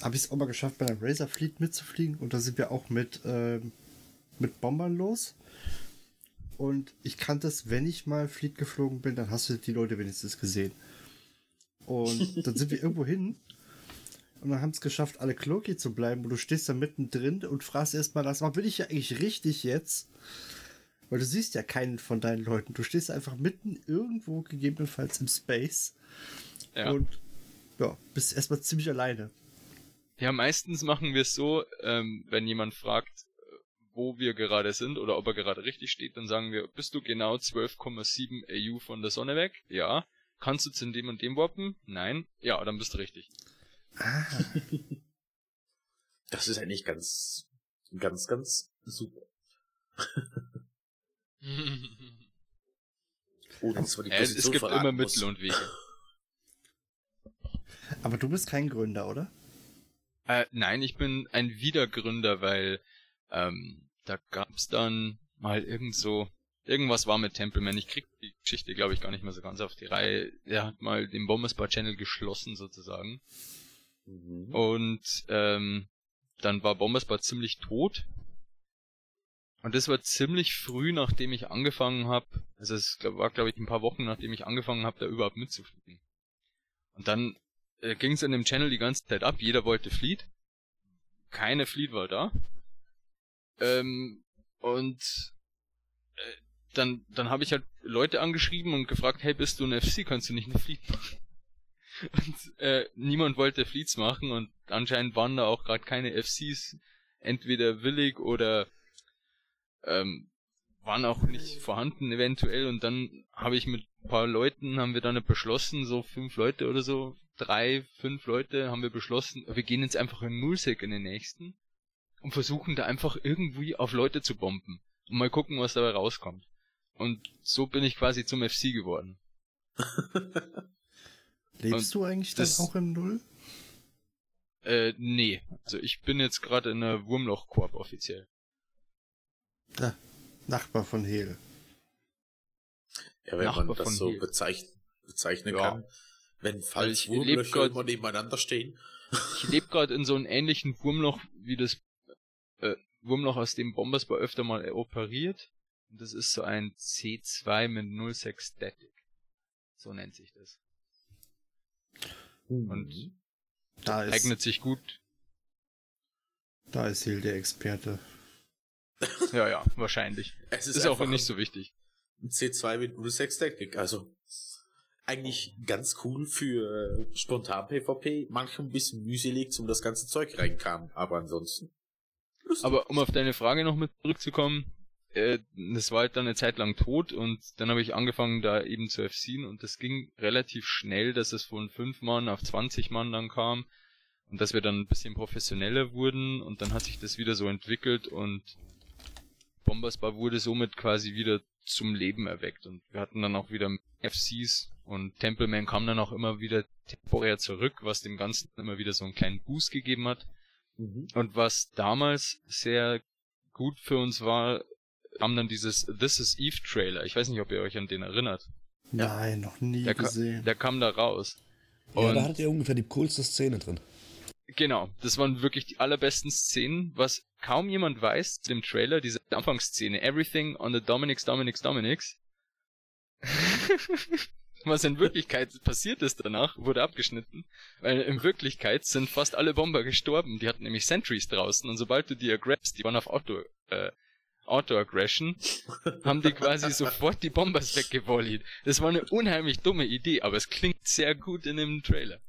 habe ich es auch mal geschafft, bei einem Razor Fleet mitzufliegen. Und da sind wir auch mit, ähm, mit Bombern los. Und ich kannte es, wenn ich mal Fleet geflogen bin, dann hast du die Leute wenigstens gesehen. Und dann sind wir irgendwo hin und dann haben es geschafft, alle Cloaky zu bleiben. Und du stehst da mittendrin und fragst erstmal, das bin ich ja eigentlich richtig jetzt? Weil du siehst ja keinen von deinen Leuten. Du stehst einfach mitten irgendwo, gegebenenfalls im Space. Ja. Und ja, bist erstmal ziemlich alleine. Ja, meistens machen wir es so, ähm, wenn jemand fragt, wo wir gerade sind oder ob er gerade richtig steht, dann sagen wir, bist du genau 12,7 AU von der Sonne weg? Ja. Kannst du zu dem und dem warpen? Nein. Ja, dann bist du richtig. Ah, Das ist eigentlich ganz, ganz, ganz super. Und zwar die äh, es Position gibt immer muss. Mittel und Wege. aber du bist kein Gründer, oder? Äh, nein, ich bin ein Wiedergründer, weil ähm, da gab's dann mal irgend so irgendwas war mit Templeman. Ich krieg die Geschichte, glaube ich, gar nicht mehr so ganz auf die Reihe. Er hat mal den Bomberspar Channel geschlossen sozusagen. Mhm. Und ähm, dann war Bomberspar ziemlich tot. Und das war ziemlich früh, nachdem ich angefangen habe. Also es war, glaube ich, ein paar Wochen, nachdem ich angefangen habe, da überhaupt mitzufliegen. Und dann äh, ging es in dem Channel die ganze Zeit ab. Jeder wollte Fleet. Keine Fleet war da. Ähm, und äh, dann, dann habe ich halt Leute angeschrieben und gefragt, hey, bist du ein FC? Kannst du nicht eine Fleet machen? Und äh, niemand wollte Fleets machen und anscheinend waren da auch gerade keine FCs entweder willig oder ähm, waren auch nicht vorhanden eventuell und dann habe ich mit ein paar Leuten haben wir dann beschlossen, so fünf Leute oder so, drei, fünf Leute haben wir beschlossen, wir gehen jetzt einfach in Nullsec in den nächsten und versuchen da einfach irgendwie auf Leute zu bomben und mal gucken, was dabei rauskommt. Und so bin ich quasi zum FC geworden. Lebst du eigentlich dann das- auch im Null? Äh, nee. Also ich bin jetzt gerade in einer Wurmloch-Koop offiziell. Da, Nachbar von Hehl. Ja, wenn Nachbar man das von so hier. bezeichnen, Ja. kann. Wenn falls ich leb Wurmlöcher immer nebeneinander stehen. Ich lebe gerade in so einem ähnlichen Wurmloch wie das äh, Wurmloch, aus dem Bombersbar öfter mal operiert. Und das ist so ein C2 mit 06 Static. So nennt sich das. Und Da ist, eignet sich gut. da ist Hehl der Experte. Ja, ja, wahrscheinlich. es Ist, auch einfach nicht so wichtig. ein C2 mit 06 Technik. Also eigentlich ganz cool für äh, spontan PvP. Manchmal ein bisschen mühselig, um das ganze Zeug reinkam. Aber ansonsten. lustig. Aber um auf deine Frage noch mit zurückzukommen, äh, das war halt dann eine Zeit lang tot und dann habe ich angefangen da eben zu FCen und das ging relativ schnell, dass es von 5 Mann auf 20 Mann dann kam Und dass wir dann ein bisschen professioneller wurden und dann hat sich das wieder so entwickelt und Bombersbar wurde somit quasi wieder zum Leben erweckt und wir hatten dann auch wieder FCs und Templeman kam dann auch immer wieder temporär zurück, was dem Ganzen immer wieder so einen kleinen Boost gegeben hat. Mhm. Und was damals sehr gut für uns war, kam dann dieses This is Eve Trailer. Ich weiß nicht, ob ihr euch an den erinnert. Nein, noch nie Der, gesehen. der kam da raus. Ja, Und da hattet ihr ungefähr die coolste Szene drin. Genau, das waren wirklich die allerbesten Szenen, was kaum jemand weiß, dem Trailer, diese Anfangsszene, Everything on the Dominics, Dominics, Dominics. was in Wirklichkeit passiert ist danach, wurde abgeschnitten, weil in Wirklichkeit sind fast alle Bomber gestorben, die hatten nämlich Sentries draußen und sobald du die aggressst, die waren auf Auto, äh, Auto-Aggression, haben die quasi sofort die Bombers weggevollied. Das war eine unheimlich dumme Idee, aber es klingt sehr gut in dem Trailer.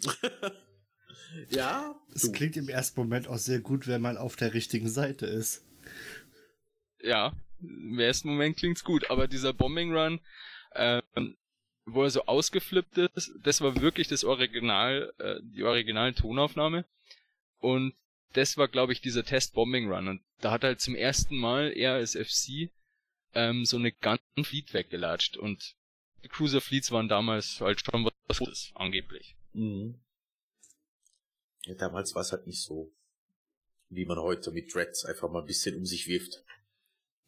Ja, Es klingt im ersten Moment auch sehr gut, wenn man auf der richtigen Seite ist. ja, im ersten Moment klingt's gut, aber dieser Bombing Run, ähm, wo er so ausgeflippt ist, das war wirklich das Original, äh, die originale Tonaufnahme. Und das war, glaube ich, dieser Test Bombing Run. Und da hat halt zum ersten Mal er als FC ähm, so eine ganzen Fleet weggelatscht. Und die Cruiser Fleets waren damals halt schon was Gutes, angeblich. Mhm. Ja, damals war es halt nicht so, wie man heute mit Dreads einfach mal ein bisschen um sich wirft.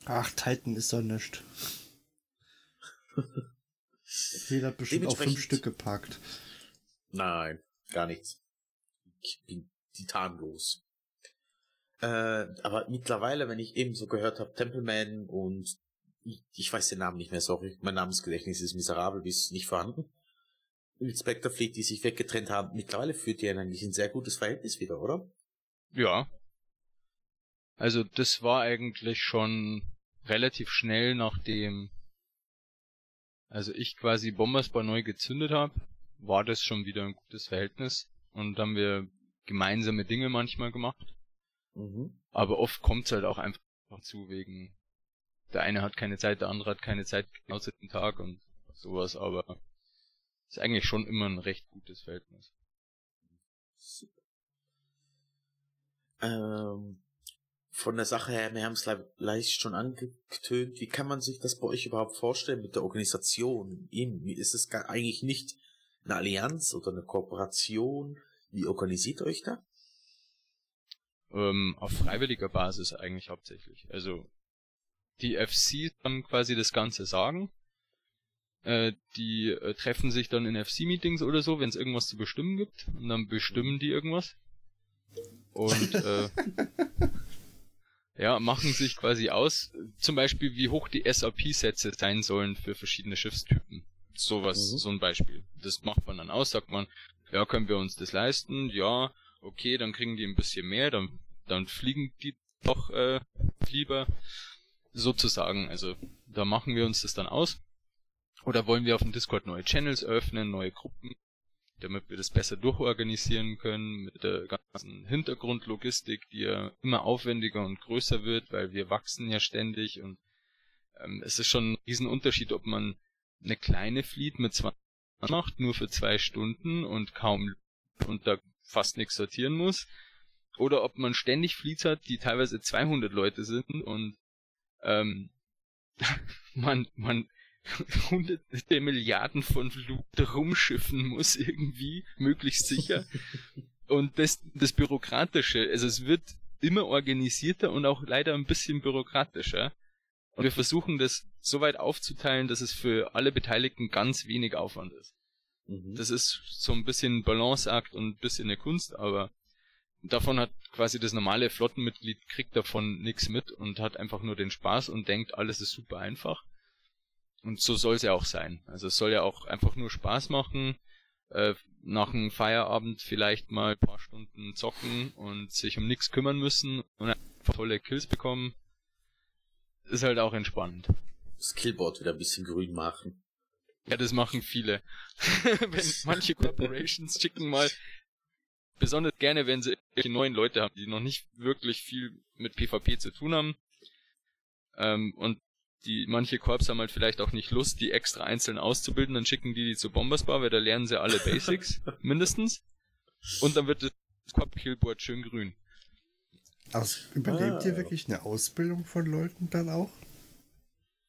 Ach, Titan ist doch nichts. Jeder hat bestimmt auch fünf Stück gepackt. Nein, gar nichts. Ich bin titanlos. Äh, aber mittlerweile, wenn ich eben so gehört habe, Templeman und ich, ich weiß den Namen nicht mehr, sorry, mein Namensgedächtnis ist miserabel bis nicht vorhanden. Mit Spectre Fleet, die sich weggetrennt haben, mittlerweile führt die eigentlich ein sehr gutes Verhältnis wieder, oder? Ja. Also das war eigentlich schon relativ schnell nachdem also ich quasi Bombersbar neu gezündet habe, war das schon wieder ein gutes Verhältnis und haben wir gemeinsame Dinge manchmal gemacht. Mhm. Aber oft kommt's halt auch einfach zu wegen der eine hat keine Zeit, der andere hat keine Zeit genau zu dem Tag und sowas, aber ist eigentlich schon immer ein recht gutes Verhältnis. Ähm, von der Sache her, wir haben es le leicht schon angetönt. Wie kann man sich das bei euch überhaupt vorstellen mit der Organisation? Eben, wie ist es gar eigentlich nicht eine Allianz oder eine Kooperation? Wie organisiert ihr euch da? Ähm, auf freiwilliger Basis eigentlich hauptsächlich. Also die FC dann quasi das Ganze sagen. Äh, die äh, treffen sich dann in FC-Meetings oder so, wenn es irgendwas zu bestimmen gibt. Und dann bestimmen die irgendwas. Und äh, ja, machen sich quasi aus, zum Beispiel wie hoch die SAP-Sätze sein sollen für verschiedene Schiffstypen. Sowas, Mhm. so ein Beispiel. Das macht man dann aus, sagt man, ja, können wir uns das leisten? Ja, okay, dann kriegen die ein bisschen mehr, dann, dann fliegen die doch äh, lieber sozusagen. Also da machen wir uns das dann aus. Oder wollen wir auf dem Discord neue Channels öffnen, neue Gruppen, damit wir das besser durchorganisieren können mit der ganzen Hintergrundlogistik, die ja immer aufwendiger und größer wird, weil wir wachsen ja ständig und ähm, es ist schon ein Riesenunterschied, ob man eine kleine Fleet mit 20 macht, nur für zwei Stunden und kaum und da fast nichts sortieren muss, oder ob man ständig Fleets hat, die teilweise 200 Leute sind und ähm, man, man hunderte Milliarden von Loot rumschiffen muss irgendwie, möglichst sicher. Und das, das Bürokratische, also es wird immer organisierter und auch leider ein bisschen bürokratischer. Und wir versuchen das so weit aufzuteilen, dass es für alle Beteiligten ganz wenig Aufwand ist. Mhm. Das ist so ein bisschen Balanceakt und ein bisschen eine Kunst, aber davon hat quasi das normale Flottenmitglied kriegt davon nichts mit und hat einfach nur den Spaß und denkt, alles ist super einfach. Und so soll es ja auch sein. Also es soll ja auch einfach nur Spaß machen, äh, nach einem Feierabend vielleicht mal ein paar Stunden zocken und sich um nichts kümmern müssen und einfach tolle Kills bekommen. Ist halt auch entspannend. Das Killboard wieder ein bisschen grün machen. Ja, das machen viele. wenn manche Corporations schicken mal, besonders gerne, wenn sie irgendwelche neuen Leute haben, die noch nicht wirklich viel mit PvP zu tun haben. Ähm, und die manche Korps haben halt vielleicht auch nicht Lust, die extra einzeln auszubilden, dann schicken die die zu Bombersbar, weil da lernen sie alle Basics, mindestens. Und dann wird das Quad-Killboard schön grün. Also überlebt ihr Ah. wirklich eine Ausbildung von Leuten dann auch?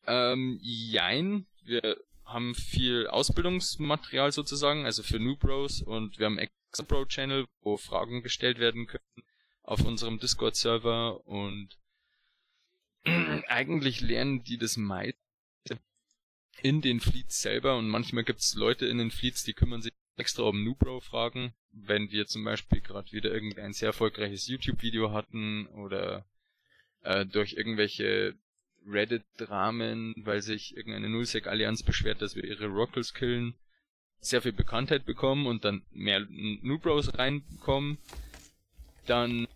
Ähm, jein. Wir haben viel Ausbildungsmaterial sozusagen, also für New Bros und wir haben extra Pro-Channel, wo Fragen gestellt werden können auf unserem Discord-Server und eigentlich lernen die das meiste in den Fleets selber und manchmal gibt's Leute in den Fleets, die kümmern sich extra um New Bro-Fragen, wenn wir zum Beispiel gerade wieder irgendein sehr erfolgreiches YouTube-Video hatten oder äh, durch irgendwelche Reddit-Dramen, weil sich irgendeine Nullsec-Allianz beschwert, dass wir ihre Rockles killen, sehr viel Bekanntheit bekommen und dann mehr New Bros reinkommen, dann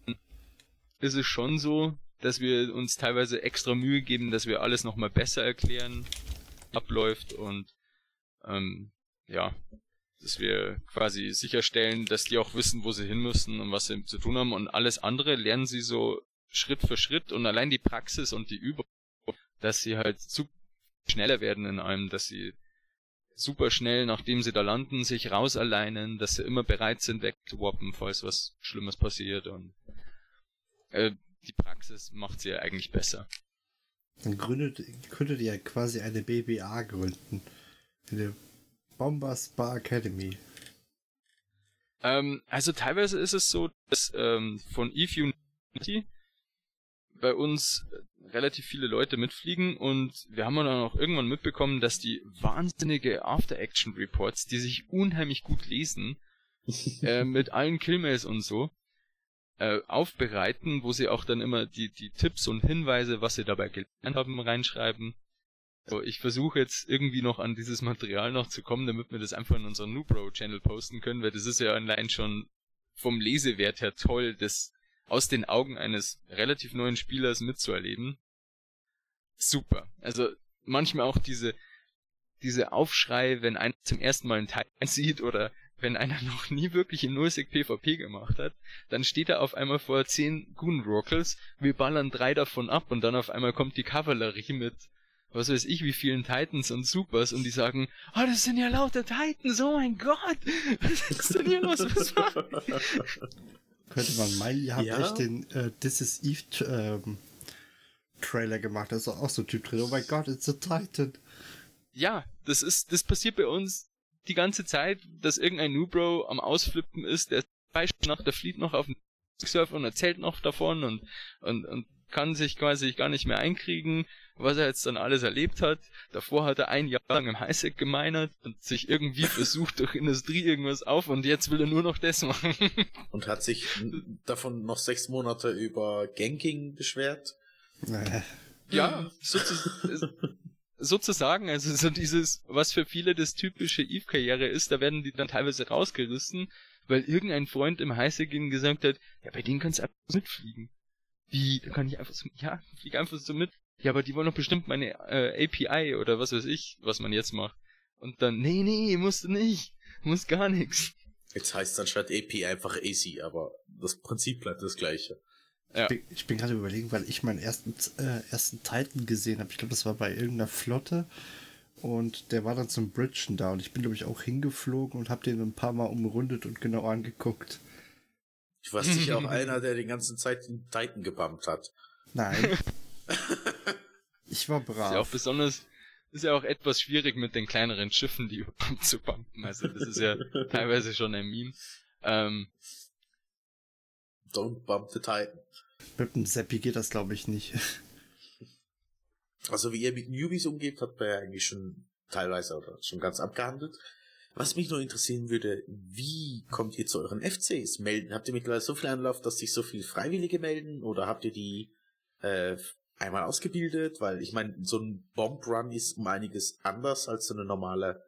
ist es schon so, dass wir uns teilweise extra Mühe geben, dass wir alles nochmal besser erklären, abläuft und ähm, ja, dass wir quasi sicherstellen, dass die auch wissen, wo sie hin müssen und was sie zu tun haben. Und alles andere lernen sie so Schritt für Schritt und allein die Praxis und die Übung, dass sie halt zu schneller werden in allem, dass sie super schnell, nachdem sie da landen, sich rausalleinen, dass sie immer bereit sind wegzuwappen, falls was Schlimmes passiert und äh, die Praxis macht sie ja eigentlich besser. Dann gründet, könntet ihr ja quasi eine BBA gründen. Eine Bombers Bar Academy. Ähm, also teilweise ist es so, dass ähm, von Eve Unity bei uns relativ viele Leute mitfliegen und wir haben dann auch irgendwann mitbekommen, dass die wahnsinnige After-Action-Reports, die sich unheimlich gut lesen, äh, mit allen Killmails und so, äh, aufbereiten, wo sie auch dann immer die, die Tipps und Hinweise, was sie dabei gelernt haben, reinschreiben. So, ich versuche jetzt irgendwie noch an dieses Material noch zu kommen, damit wir das einfach in unseren Nubro-Channel posten können, weil das ist ja allein schon vom Lesewert her toll, das aus den Augen eines relativ neuen Spielers mitzuerleben. Super. Also manchmal auch diese, diese Aufschrei, wenn einer zum ersten Mal einen Teil sieht oder wenn einer noch nie wirklich in Nullsec PvP gemacht hat, dann steht er auf einmal vor zehn Goon-Rockles, wir ballern drei davon ab und dann auf einmal kommt die Kavallerie mit was weiß ich, wie vielen Titans und Supers und die sagen, oh, das sind ja lauter Titans, oh mein Gott, was ist denn hier los? Was war? Könnte man meinen, ihr habt Ja. echt den äh, This is Eve ähm, Trailer gemacht. Da ist auch so ein Typ drin. Oh mein Gott, it's a Titan. Ja, das ist, das passiert bei uns die ganze Zeit, dass irgendein Newbro am Ausflippen ist, der Beispiel nach der flieht noch auf dem Surfer und erzählt noch davon und, und, und kann sich quasi gar nicht mehr einkriegen, was er jetzt dann alles erlebt hat. Davor hat er ein Jahr lang im Highsec gemeinert und sich irgendwie versucht durch Industrie irgendwas auf und jetzt will er nur noch das machen. Und hat sich davon noch sechs Monate über Ganking beschwert. Ja, sozu sozusagen, also so dieses, was für viele das typische Eve-Karriere ist, da werden die dann teilweise rausgerissen, weil irgendein Freund im Highsec ihnen gesagt hat, ja, bei denen kannst du einfach mitfliegen. Wie, da kann ich einfach so, ja, flieg einfach so mit. Ja, aber die wollen doch bestimmt meine äh, API oder was weiß ich, was man jetzt macht. Und dann, nee, nee, musst du nicht, musst gar nichts. Jetzt heißt dann statt AP einfach AC, aber das Prinzip bleibt das gleiche. Ja. Ich bin, ich bin gerade überlegen, weil ich meinen ersten, äh, ersten Titan gesehen habe. Ich glaube, das war bei irgendeiner Flotte. Und der war dann zum Bridgen da. Und ich bin, glaube ich, auch hingeflogen und habe den ein paar Mal umrundet und genau angeguckt. Ich war sicher auch einer, der die ganze Zeit den Titan gebumpt hat. Nein. ich war Ist ja auch brav. besonders, ist ja auch etwas schwierig mit den kleineren Schiffen, die überhaupt zu pumpen. Also das ist ja teilweise schon ein Meme. Ähm, Don't bump the Titan. Mit dem Seppi geht das, glaube ich, nicht. Also wie ihr mit Newbies umgeht, hat man ja eigentlich schon teilweise oder schon ganz abgehandelt. Was mich nur interessieren würde, wie kommt ihr zu euren FCs? Melden, habt ihr mittlerweile so viel Anlauf, dass sich so viele Freiwillige melden oder habt ihr die äh, einmal ausgebildet? Weil ich meine, so ein Bomb Run ist um einiges anders als so eine normale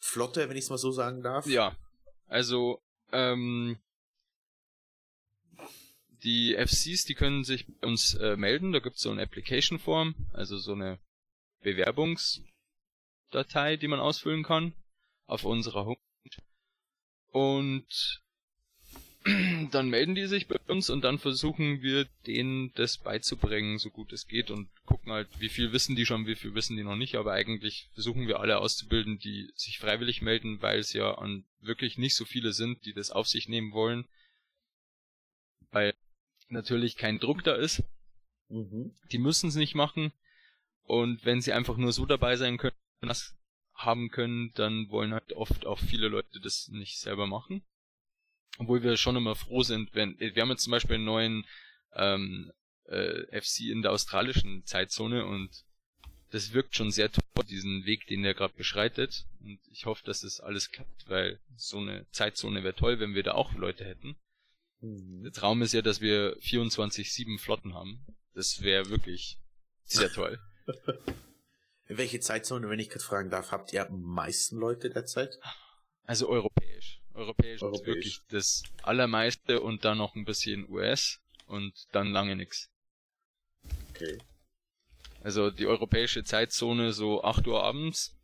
Flotte, wenn ich es mal so sagen darf. ja, also ähm, die FCs, die können sich uns äh, melden. Da gibt's so eine Application Form, also so eine Bewerbungsdatei, die man ausfüllen kann auf unserer Homepage. Und dann melden die sich bei uns und dann versuchen wir denen das beizubringen, so gut es geht und gucken halt, wie viel wissen die schon, wie viel wissen die noch nicht, aber eigentlich versuchen wir alle auszubilden, die sich freiwillig melden, weil es ja an wirklich nicht so viele sind, die das auf sich nehmen wollen, weil natürlich kein Druck da ist. Mhm. Die müssen es nicht machen und wenn sie einfach nur so dabei sein können, das haben können, dann wollen halt oft auch viele Leute das nicht selber machen obwohl wir schon immer froh sind, wenn wir haben jetzt zum Beispiel einen neuen ähm, äh, FC in der australischen Zeitzone und das wirkt schon sehr toll, diesen Weg, den er gerade beschreitet. Und ich hoffe, dass das alles klappt, weil so eine Zeitzone wäre toll, wenn wir da auch Leute hätten. Mhm. Der Traum ist ja, dass wir 24-7 Flotten haben. Das wäre wirklich sehr toll. In welche Zeitzone, wenn ich gerade fragen darf, habt ihr am meisten Leute derzeit? Also europäisch. Europäisch, Europäisch. ist wirklich das allermeiste und dann noch ein bisschen US und dann lange nix. Okay. Also die europäische Zeitzone so 8 Uhr abends,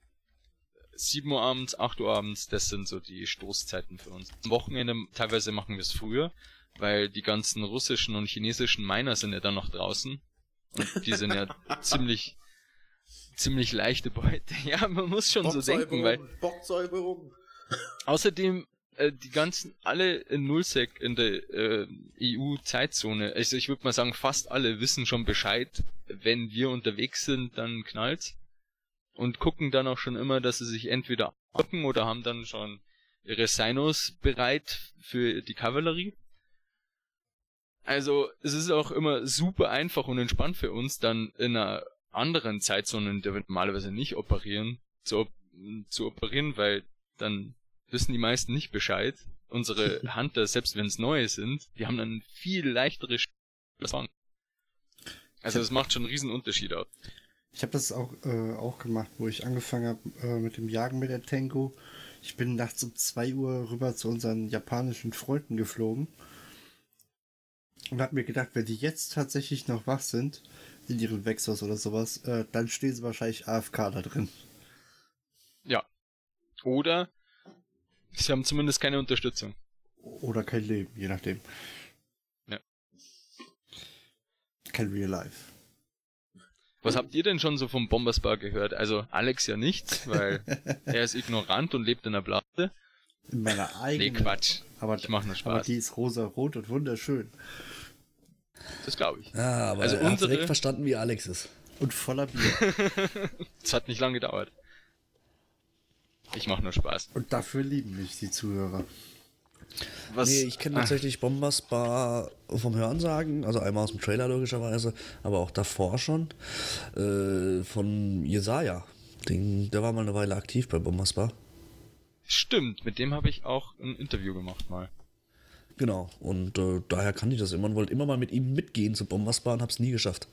7 Uhr abends, 8 Uhr abends, das sind so die Stoßzeiten für uns. Am Wochenende teilweise machen wir es früher, weil die ganzen russischen und chinesischen Miner sind ja dann noch draußen. Und die sind ja ziemlich, ziemlich leichte Beute. Ja, man muss schon so denken, weil Bocksäuberung. Außerdem äh, die ganzen alle in Nullsec in der äh, EU-Zeitzone, also ich würde mal sagen, fast alle wissen schon Bescheid, wenn wir unterwegs sind, dann knallt's und gucken dann auch schon immer, dass sie sich entweder abgucken oder haben dann schon ihre Sinos bereit für die Kavallerie. Also es ist auch immer super einfach und entspannt für uns, dann in einer anderen Zeitzone, in der wir normalerweise nicht operieren, zu, op zu operieren, weil dann wissen die meisten nicht Bescheid. Unsere Hunter, selbst wenn es neue sind, die haben dann viel leichtere Fang. Also das macht schon einen riesen Unterschied aus. Ich habe das auch, äh, auch gemacht, wo ich angefangen habe äh, mit dem Jagen mit der Tango. Ich bin nachts um 2 Uhr rüber zu unseren japanischen Freunden geflogen und habe mir gedacht, wenn die jetzt tatsächlich noch wach sind, in ihren Wechsels oder sowas, äh, dann stehen sie wahrscheinlich AFK da drin. Ja. Oder sie haben zumindest keine Unterstützung. Oder kein Leben, je nachdem. Ja. Kein Real Life. Was habt ihr denn schon so vom Bombersbar gehört? Also Alex ja nichts, weil er ist ignorant und lebt in der Blase. In meiner Nee, eigenen. Quatsch. Aber, Ich mach nur aber Spaß. die ist rosa-rot und wunderschön. Das glaube ich. Ja, aber Also er unsere- direkt verstanden, wie Alex ist. Und voller Bier. Das hat nicht lange gedauert. Ich mach nur Spaß. und dafür lieben mich die Zuhörer. Was? Nee, ich kenne Ah, tatsächlich Bombers Bar vom Hörensagen, also einmal aus dem Trailer logischerweise, aber auch davor schon, äh, von Jesaja. Den, der war mal eine Weile aktiv bei Bombers Bar. Stimmt, mit dem habe ich auch ein Interview gemacht mal. Genau, und äh, daher kann ich das immer und wollte immer mal mit ihm mitgehen zu Bombers Bar und hab's nie geschafft.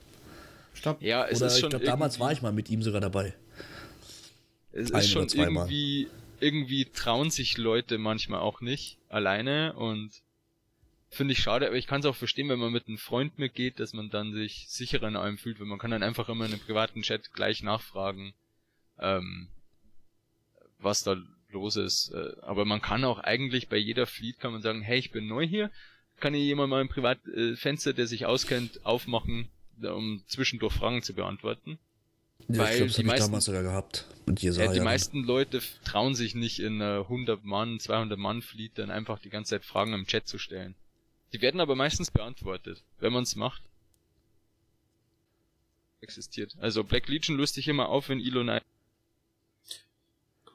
Stopp. Ja, es Oder ist ich schon glaube, damals war ich mal mit ihm sogar dabei. Es Ein ist schon irgendwie, irgendwie trauen sich Leute manchmal auch nicht alleine und finde ich schade, aber ich kann es auch verstehen, wenn man mit einem Freund mitgeht, dass man dann sich sicherer in allem fühlt, weil man kann dann einfach immer in einem privaten Chat gleich nachfragen, ähm, was da los ist. Äh, Aber man kann auch eigentlich bei jeder Fleet kann man sagen, hey, ich bin neu hier, kann hier jemand mal ein Privatfenster, äh, der sich auskennt, aufmachen, um zwischendurch Fragen zu beantworten. Ja, Weil ich glaube, das die meisten- damals sogar gehabt. Mit Ja, Jesaja. die meisten Leute trauen sich nicht in einer 100 Mann, 200 Mann Fleet dann einfach die ganze Zeit Fragen im Chat zu stellen. Die werden aber meistens beantwortet, wenn man es macht. Existiert. Also Black Legion löst sich immer auf, wenn Elon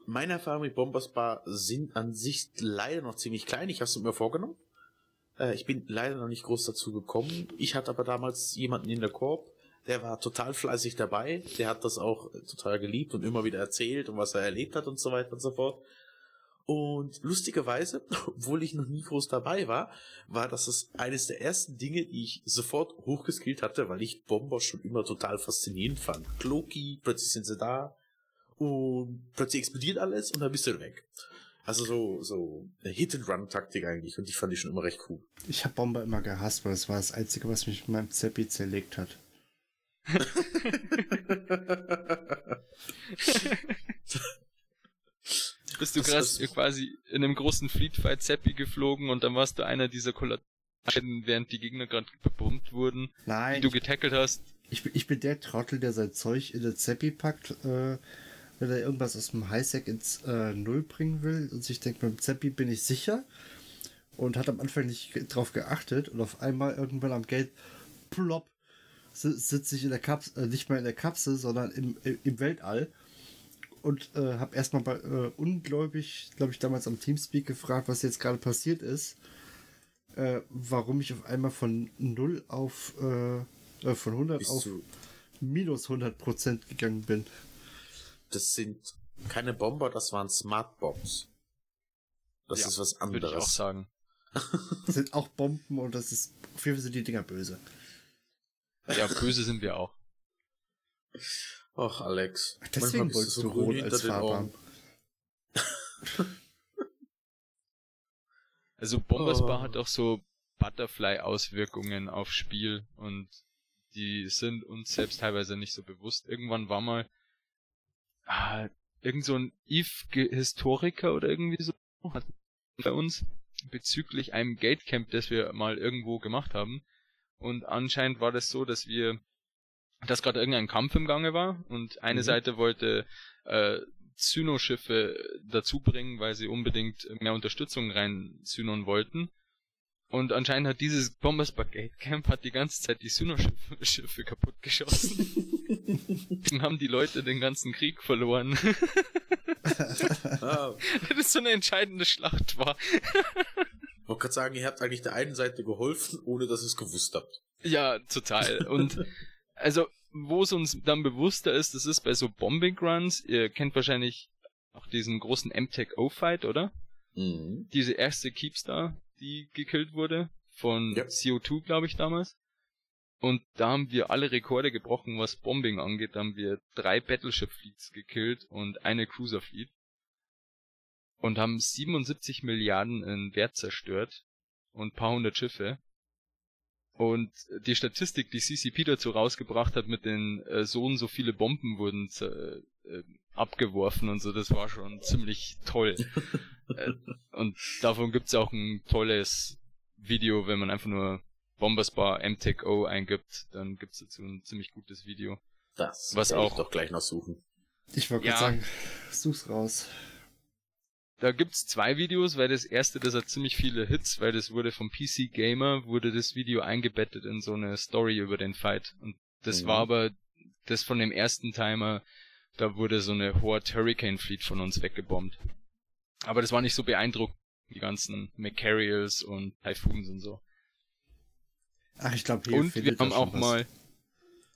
Meine Erfahrungen mit Bombers Bar sind an sich leider noch ziemlich klein. Ich habe es mir vorgenommen. Äh, ich bin leider noch nicht groß dazu gekommen. Ich hatte aber damals jemanden in der Korb, der war total fleißig dabei. Der hat das auch total geliebt und immer wieder erzählt und was er erlebt hat und so weiter und so fort. Und lustigerweise, obwohl ich noch nie groß dabei war, war das es eines der ersten Dinge, die ich sofort hochgeskillt hatte, weil ich Bomber schon immer total faszinierend fand. Cloaky, plötzlich sind sie da und plötzlich explodiert alles und dann bist du weg. Also so, so eine Hit-and-Run-Taktik eigentlich und die fand ich schon immer recht cool. Ich habe Bomber immer gehasst, weil das war das Einzige, was mich mit meinem Zeppi zerlegt hat. bist du krass, quasi in einem großen Fleetfight Seppi geflogen und dann warst du einer dieser Kollateralen, während die Gegner gerade bebombt wurden, Nein. die du getackelt hast. Ich, bin- ich bin der Trottel, der sein Zeug in den Zeppi packt, äh, wenn er irgendwas aus dem Highsec ins äh, Null bringen will und sich denkt, beim Zeppi bin ich sicher und hat am Anfang nicht drauf geachtet und auf einmal irgendwann am Gate plopp si- sitze ich in der Kapsel, äh, nicht mal in der Kapsel, sondern im, im- im Weltall und äh, habe erstmal bei äh, ungläubig, glaube ich, damals am Teamspeak gefragt, was jetzt gerade passiert ist, äh, warum ich auf einmal von 0 auf äh, äh, von 100 Bist auf minus 100 Prozent gegangen bin. Das sind keine Bomber, das waren Smart Bombs. Das Ja, ist was Würde ich auch anderes. sagen. Das sind auch Bomben und das ist, auf jeden Fall sind die Dinger böse. Ja, böse sind wir auch. Ach, Alex. Deswegen manchmal bist wolltest du grün rot als. Ohren. Also Bombersbar Oh. hat auch so Butterfly-Auswirkungen aufs Spiel und die sind uns selbst teilweise nicht so bewusst. Irgendwann war mal ah, irgend so ein Eve-Historiker oder irgendwie so hat bei uns bezüglich einem Gatecamp, das wir mal irgendwo gemacht haben. Und anscheinend war das so, dass wir, dass gerade irgendein Kampf im Gange war und eine Mhm. Seite wollte äh, Syno-Schiffe dazu bringen, weil sie unbedingt mehr Unterstützung rein Synon wollten. Und anscheinend hat dieses Bombersbar Gate Camp hat die ganze Zeit die Syno-Schiffe Schiffe kaputt geschossen. Dann haben die Leute den ganzen Krieg verloren. Ah, das so eine entscheidende Schlacht war. ich wollte gerade sagen, ihr habt eigentlich der einen Seite geholfen, ohne dass ihr es gewusst habt. Ja, total. Und also, wo es uns dann bewusster ist, das ist bei so Bombing Runs, ihr kennt wahrscheinlich auch diesen großen MTech O-Fight, oder? Mhm. Diese erste Keepstar, die gekillt wurde, von Ja. CO2, glaube ich, damals. Und da haben wir alle Rekorde gebrochen, was Bombing angeht. Da haben wir drei Battleship Fleets gekillt und eine Cruiser Fleet. Und haben 77 Milliarden in Wert zerstört und paar hundert Schiffe. Und die Statistik, die CCP dazu rausgebracht hat mit den äh, so und so viele Bomben wurden äh, äh, abgeworfen und so, das war schon ziemlich toll. äh, und davon gibt's auch ein tolles Video, wenn man einfach nur Bombersbar MTEC-O eingibt, dann gibt's dazu ein ziemlich gutes Video. Das Was werde ich auch- doch gleich noch suchen. Ich wollte Ja. sagen, such's raus. Da gibt's zwei Videos, weil das erste, das hat ziemlich viele Hits, weil das wurde vom PC Gamer, wurde das Video eingebettet in so eine Story über den Fight. Und das Mhm. war aber das von dem ersten Timer, da wurde so eine Horde Hurricane Fleet von uns weggebombt. Aber das war nicht so beeindruckend, die ganzen Macarials und Typhoons und so. Ach, ich glaube, hier Und wir haben auch was. mal,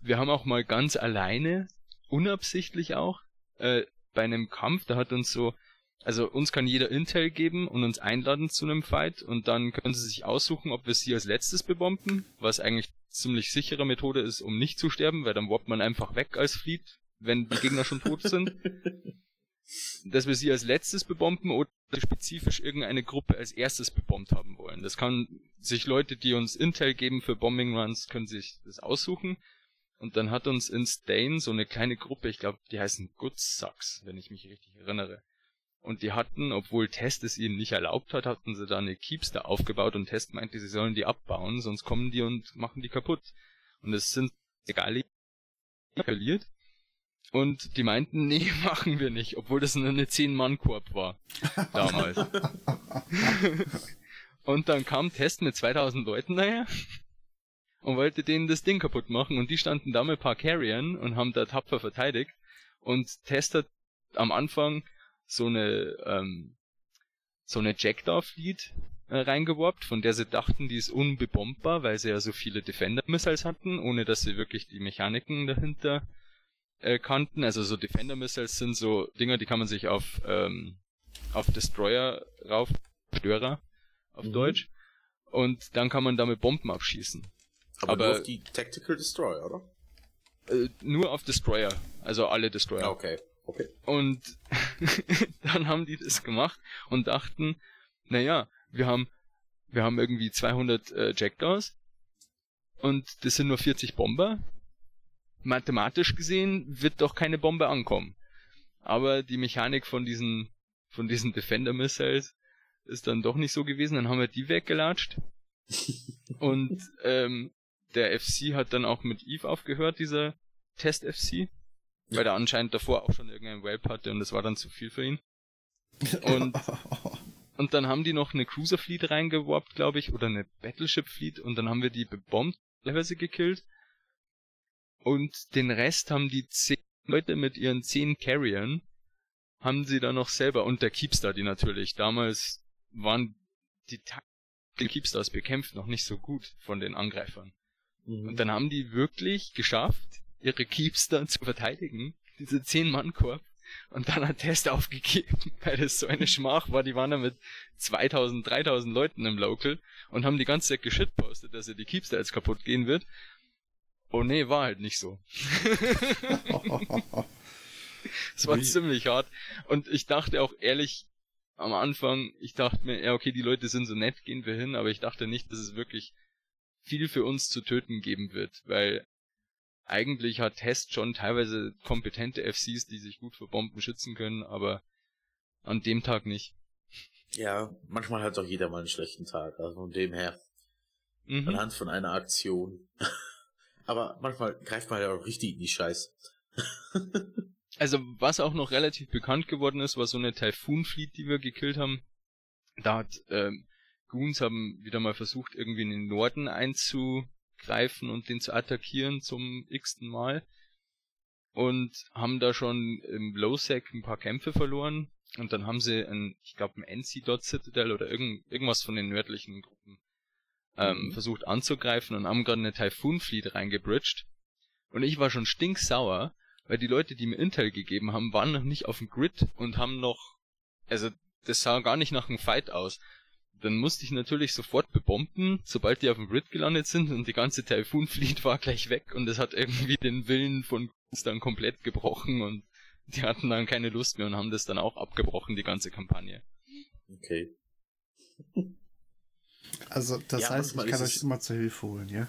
wir haben auch mal ganz alleine, unabsichtlich auch, äh, bei einem Kampf, da hat uns so, also uns kann jeder Intel geben und uns einladen zu einem Fight und dann können sie sich aussuchen, ob wir sie als letztes bebomben, was eigentlich ziemlich sichere Methode ist, um nicht zu sterben, weil dann woppt man einfach weg als Fleet, wenn die Gegner schon tot sind. Dass wir sie als letztes bebomben oder spezifisch irgendeine Gruppe als erstes bebombt haben wollen. Das kann sich Leute, die uns Intel geben für Bombing Runs, können sich das aussuchen. Und dann hat uns in Stain so eine kleine Gruppe, ich glaube, die heißen Good Sucks, wenn ich mich richtig erinnere. Und die hatten, obwohl Test es ihnen nicht erlaubt hat, hatten sie da eine Keepster aufgebaut und Test meinte, sie sollen die abbauen, sonst kommen die und machen die kaputt. Und es sind egal verliert. Und die meinten, nee, machen wir nicht, obwohl das nur eine 10-Mann-Korb war. Damals. und dann kam Test mit 2000 Leuten daher und wollte denen das Ding kaputt machen und die standen da mit ein paar Carriern und haben da tapfer verteidigt und Test hat am Anfang so eine ähm, so eine Jackdaw Fleet äh, reingeworbt, von der sie dachten, die ist unbebombbar, weil sie ja so viele Defender Missiles hatten, ohne dass sie wirklich die Mechaniken dahinter äh, kannten. Also so Defender Missiles sind so Dinger, die kann man sich auf ähm, auf Destroyer rauf, Störer auf Mhm. Deutsch, und dann kann man damit Bomben abschießen. Aber, Aber- nur auf die Tactical Destroyer, oder? Äh, nur auf Destroyer, also alle Destroyer. Ja, okay. Okay. Und dann haben die das gemacht und dachten, naja, wir haben, wir haben irgendwie 200 äh, Jackdaws und das sind nur 40 Bomber. Mathematisch gesehen wird doch keine Bombe ankommen. Aber die Mechanik von diesen von diesen Defender Missiles ist dann doch nicht so gewesen. Dann haben wir die weggelatscht. und ähm, der FC hat dann auch mit Eve aufgehört, dieser Test FC, weil er anscheinend davor auch schon irgendeinen Whelp hatte und das war dann zu viel für ihn. Und, und dann haben die noch eine Cruiser Fleet reingeworbt, glaube ich, oder eine Battleship Fleet und dann haben wir die bebombt, teilweise gekillt. Und den Rest haben die zehn Leute mit ihren zehn Carriern, haben sie dann noch selber, und der Keepstar, die natürlich, damals waren die, die Keepstars bekämpft noch nicht so gut von den Angreifern. Mhm. Und dann haben die wirklich geschafft, ihre Keepstar zu verteidigen, diese zehn Mann Korb. Und dann hat Test aufgegeben, weil das so eine Schmach war. Die waren da mit 2000, 3000 Leuten im Local und haben die ganze Zeit geschitpostet, dass er die Keepstar jetzt kaputt gehen wird. Oh nee, war halt nicht so. Es war Wie? ziemlich hart. Und ich dachte auch ehrlich, am Anfang, ich dachte mir, ja, okay, die Leute sind so nett, gehen wir hin, aber ich dachte nicht, dass es wirklich viel für uns zu töten geben wird, weil eigentlich hat Test schon teilweise kompetente FCs, die sich gut vor Bomben schützen können, aber an dem Tag nicht. Ja, manchmal hat auch jeder mal einen schlechten Tag, also von dem her. Mhm. Anhand von einer Aktion. Aber manchmal greift man ja auch richtig in die Scheiße. Also, was auch noch relativ bekannt geworden ist, war so eine Typhoon Fleet, die wir gekillt haben. Da hat ähm, Goons haben wieder mal versucht, irgendwie in den Norden einzugreifen und den zu attackieren zum x-ten Mal. Und haben da schon im Low-Sec ein paar Kämpfe verloren. Und dann haben sie ein, ich glaube, ein NC-Dot Citadel oder irgend, irgendwas von den nördlichen Gruppen ähm, mhm. versucht anzugreifen und haben gerade eine Typhoon Fleet reingebridged. Und ich war schon stinksauer, weil die Leute, die mir Intel gegeben haben, waren noch nicht auf dem Grid und haben noch, also das sah gar nicht nach einem Fight aus. Dann musste ich natürlich sofort bebomben, sobald die auf dem Grid gelandet sind und die ganze Typhoon Fleet war gleich weg und es hat irgendwie den Willen von uns dann komplett gebrochen und die hatten dann keine Lust mehr und haben das dann auch abgebrochen, die ganze Kampagne. Okay. Also, das ja, heißt, ich kann euch immer zur Hilfe holen, ja?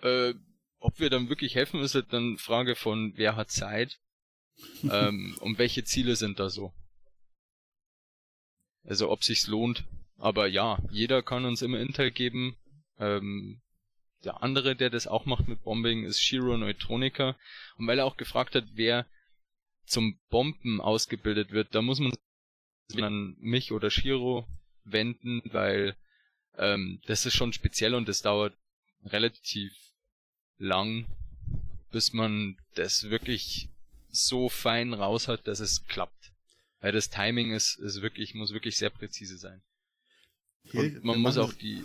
Äh, ob wir dann wirklich helfen, ist halt dann Frage von, wer hat Zeit ähm, und welche Ziele sind da so. Also ob sich's lohnt. Aber ja, jeder kann uns immer Intel geben. Ähm, der andere, der das auch macht mit Bombing, ist Shiro Neutronica. Und weil er auch gefragt hat, wer zum Bomben ausgebildet wird, da muss man an mich oder Shiro wenden, weil ähm, das ist schon speziell und das dauert relativ lang, bis man das wirklich so fein raus hat, dass es klappt. Weil das Timing ist, ist wirklich, muss wirklich sehr präzise sein. Hier, Und man muss auch die,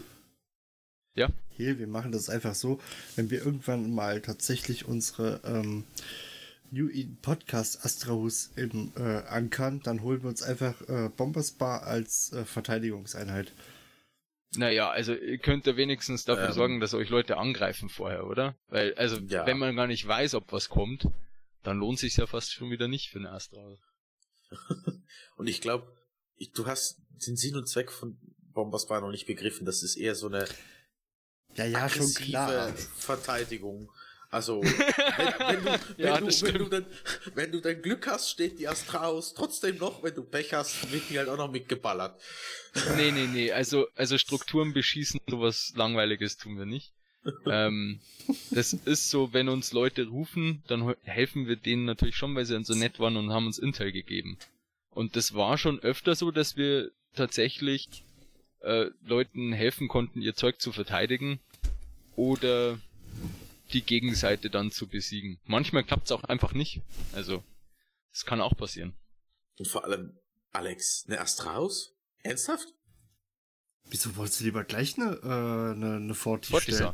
ja? Hier, wir machen das einfach so, wenn wir irgendwann mal tatsächlich unsere ähm, Podcast Astrahus im, äh, ankern, dann holen wir uns einfach äh, Bombersbar als äh, Verteidigungseinheit. Naja, also ihr könnt ja wenigstens dafür ähm, sorgen, dass euch Leute angreifen vorher, oder? Weil, also, ja. wenn man gar nicht weiß, ob was kommt, dann lohnt sich ja fast schon wieder nicht für eine Astra. und ich glaube, du hast den Sinn und Zweck von Bombersbar noch nicht begriffen. Das ist eher so eine ja, ja, schon klar. Verteidigung. Also, wenn, wenn, du, wenn, ja, du, wenn, du dann, wenn du dein Glück hast, steht die Astraus trotzdem noch, wenn du Pech hast, wird die halt auch noch mitgeballert. Nee, nee, nee, also, also Strukturen beschießen, sowas Langweiliges tun wir nicht. ähm, das ist so, wenn uns Leute rufen, dann helfen wir denen natürlich schon, weil sie dann so nett waren und haben uns Intel gegeben. Und das war schon öfter so, dass wir tatsächlich äh, Leuten helfen konnten, ihr Zeug zu verteidigen oder die Gegenseite dann zu besiegen. Manchmal klappt es auch einfach nicht. Also, das kann auch passieren. Und vor allem, Alex, eine Astraus? Ernsthaft? Wieso wolltest du lieber gleich eine, äh, eine, eine Forti stellen?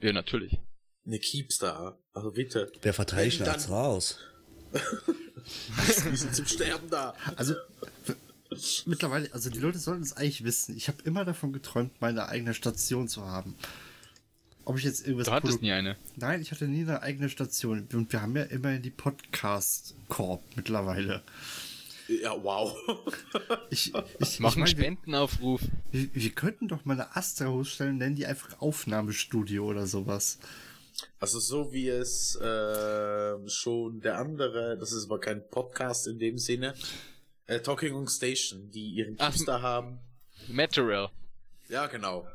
Ja, natürlich. Eine Keepstar. Also bitte. Wer verteidigt eine Astraus? Die sind zum Sterben da. Also, mittlerweile, also die Leute sollten es eigentlich wissen. Ich habe immer davon geträumt, meine eigene Station zu haben ob ich jetzt irgendwas. Du hattest nie eine. Nein, ich hatte nie eine eigene Station. Und wir haben ja immerhin die Podcast-Korb mittlerweile. Ja, wow. ich, ich mache einen Spendenaufruf. Wir, wir, könnten doch mal eine Astra hochstellen, nennen die einfach Aufnahmestudio oder sowas. Also so wie es äh, schon der andere, das ist aber kein Podcast in dem Sinne, Äh, Talking on Station, die ihren Künstler haben. Material. Ja, genau.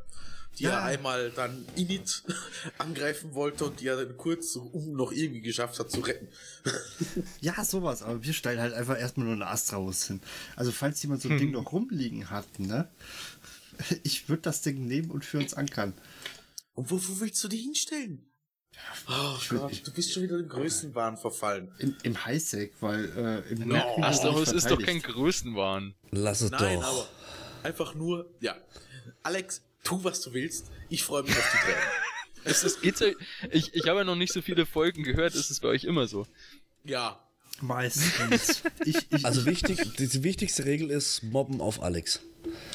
Die Ja. er einmal dann Init angreifen wollte und die er dann kurz so um noch irgendwie geschafft hat zu retten. Ja, sowas, aber wir stellen halt einfach erstmal nur eine Astra-Haus hin. Also falls jemand so ein Ding noch rumliegen hat, ne? Ich würde das Ding nehmen und für uns ankern. Und wo, wo willst du die hinstellen? Oh Gott, ich- du bist schon wieder im Größenwahn verfallen. In, Im Highsec, weil äh, im No. Wird ist doch kein. Größenwahn. Lass es Nein, doch. aber einfach nur, ja. Alex, tu was du willst. Ich freue mich auf die Tränen. Es ist, geht's euch, ich, ich habe ja noch nicht so viele Folgen gehört, ist es bei euch immer so? Ja. Meistens. ich, ich, Also wichtig, die wichtigste Regel ist Mobben auf Alex.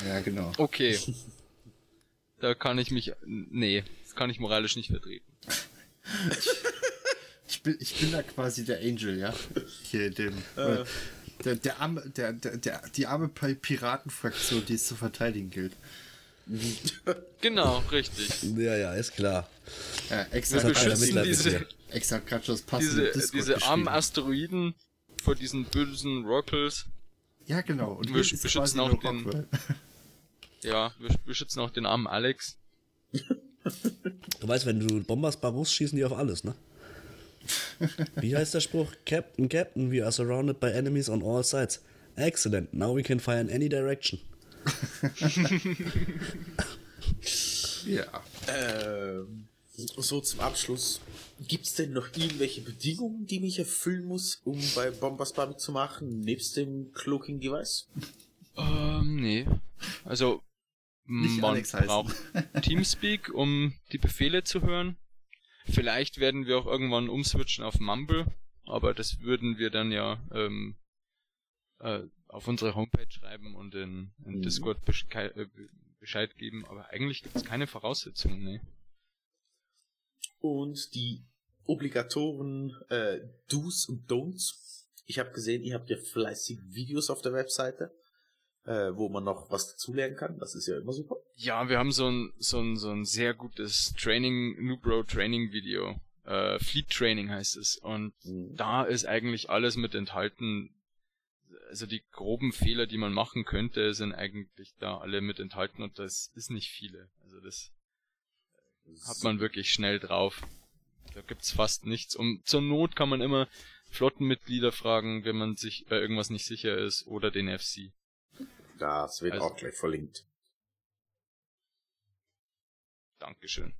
ja, genau. Okay. Da kann ich mich, nee, das kann ich moralisch nicht vertreten. Ich bin, ich bin da quasi der Angel, ja. Hier dem. äh, der, der arme, der, der, der, die arme Pi- Piratenfraktion, die es zu verteidigen gilt. Genau, richtig. Ja, ja, ist klar. Ja, Das extra, hat Wir keiner beschützen diese, das passende diese, diese armen. Asteroiden vor diesen bösen Rockles. Ja, genau. Und Wir beschützen auch den- Rockwell. Ja, wir beschützen auch den armen Alex. Du weißt, wenn du Bombers Barus schießen die auf alles, ne? Wie heißt der Spruch? Captain, Captain, we are surrounded by enemies on all sides. Excellent, now we can fire in any direction. Ja. Ähm, so zum Abschluss. Gibt's denn noch irgendwelche Bedingungen, die mich erfüllen muss, um bei Bombers Bar mitzumachen, nebst dem Cloaking Device? Ähm, nee. Also, Nicht man Alex heißen. braucht Teamspeak, um die Befehle zu hören. Vielleicht werden wir auch irgendwann umswitchen auf Mumble, aber das würden wir dann ja ähm, äh, auf unsere Homepage schreiben und in, in Mhm. Discord beschei- äh, Bescheid geben. Aber eigentlich gibt es keine Voraussetzungen, nee. Und die obligatoren äh, Do's und Don'ts. Ich habe gesehen, ihr habt ja fleißig Videos auf der Webseite, äh, wo man noch was dazulernen kann. Das ist ja immer super. Ja, wir haben so ein, so ein, so ein sehr gutes Training, Nubro Training Video. Äh, Fleet Training heißt es. Und Mhm. da ist eigentlich alles mit enthalten. Also die groben Fehler, die man machen könnte, sind eigentlich da alle mit enthalten und das ist nicht viele. Also das hat man wirklich schnell drauf. Da gibt's fast nichts. Und zur Not kann man immer Flottenmitglieder fragen, wenn man sich bei irgendwas nicht sicher ist, oder den FC. Das wird Also- auch gleich verlinkt. Dankeschön.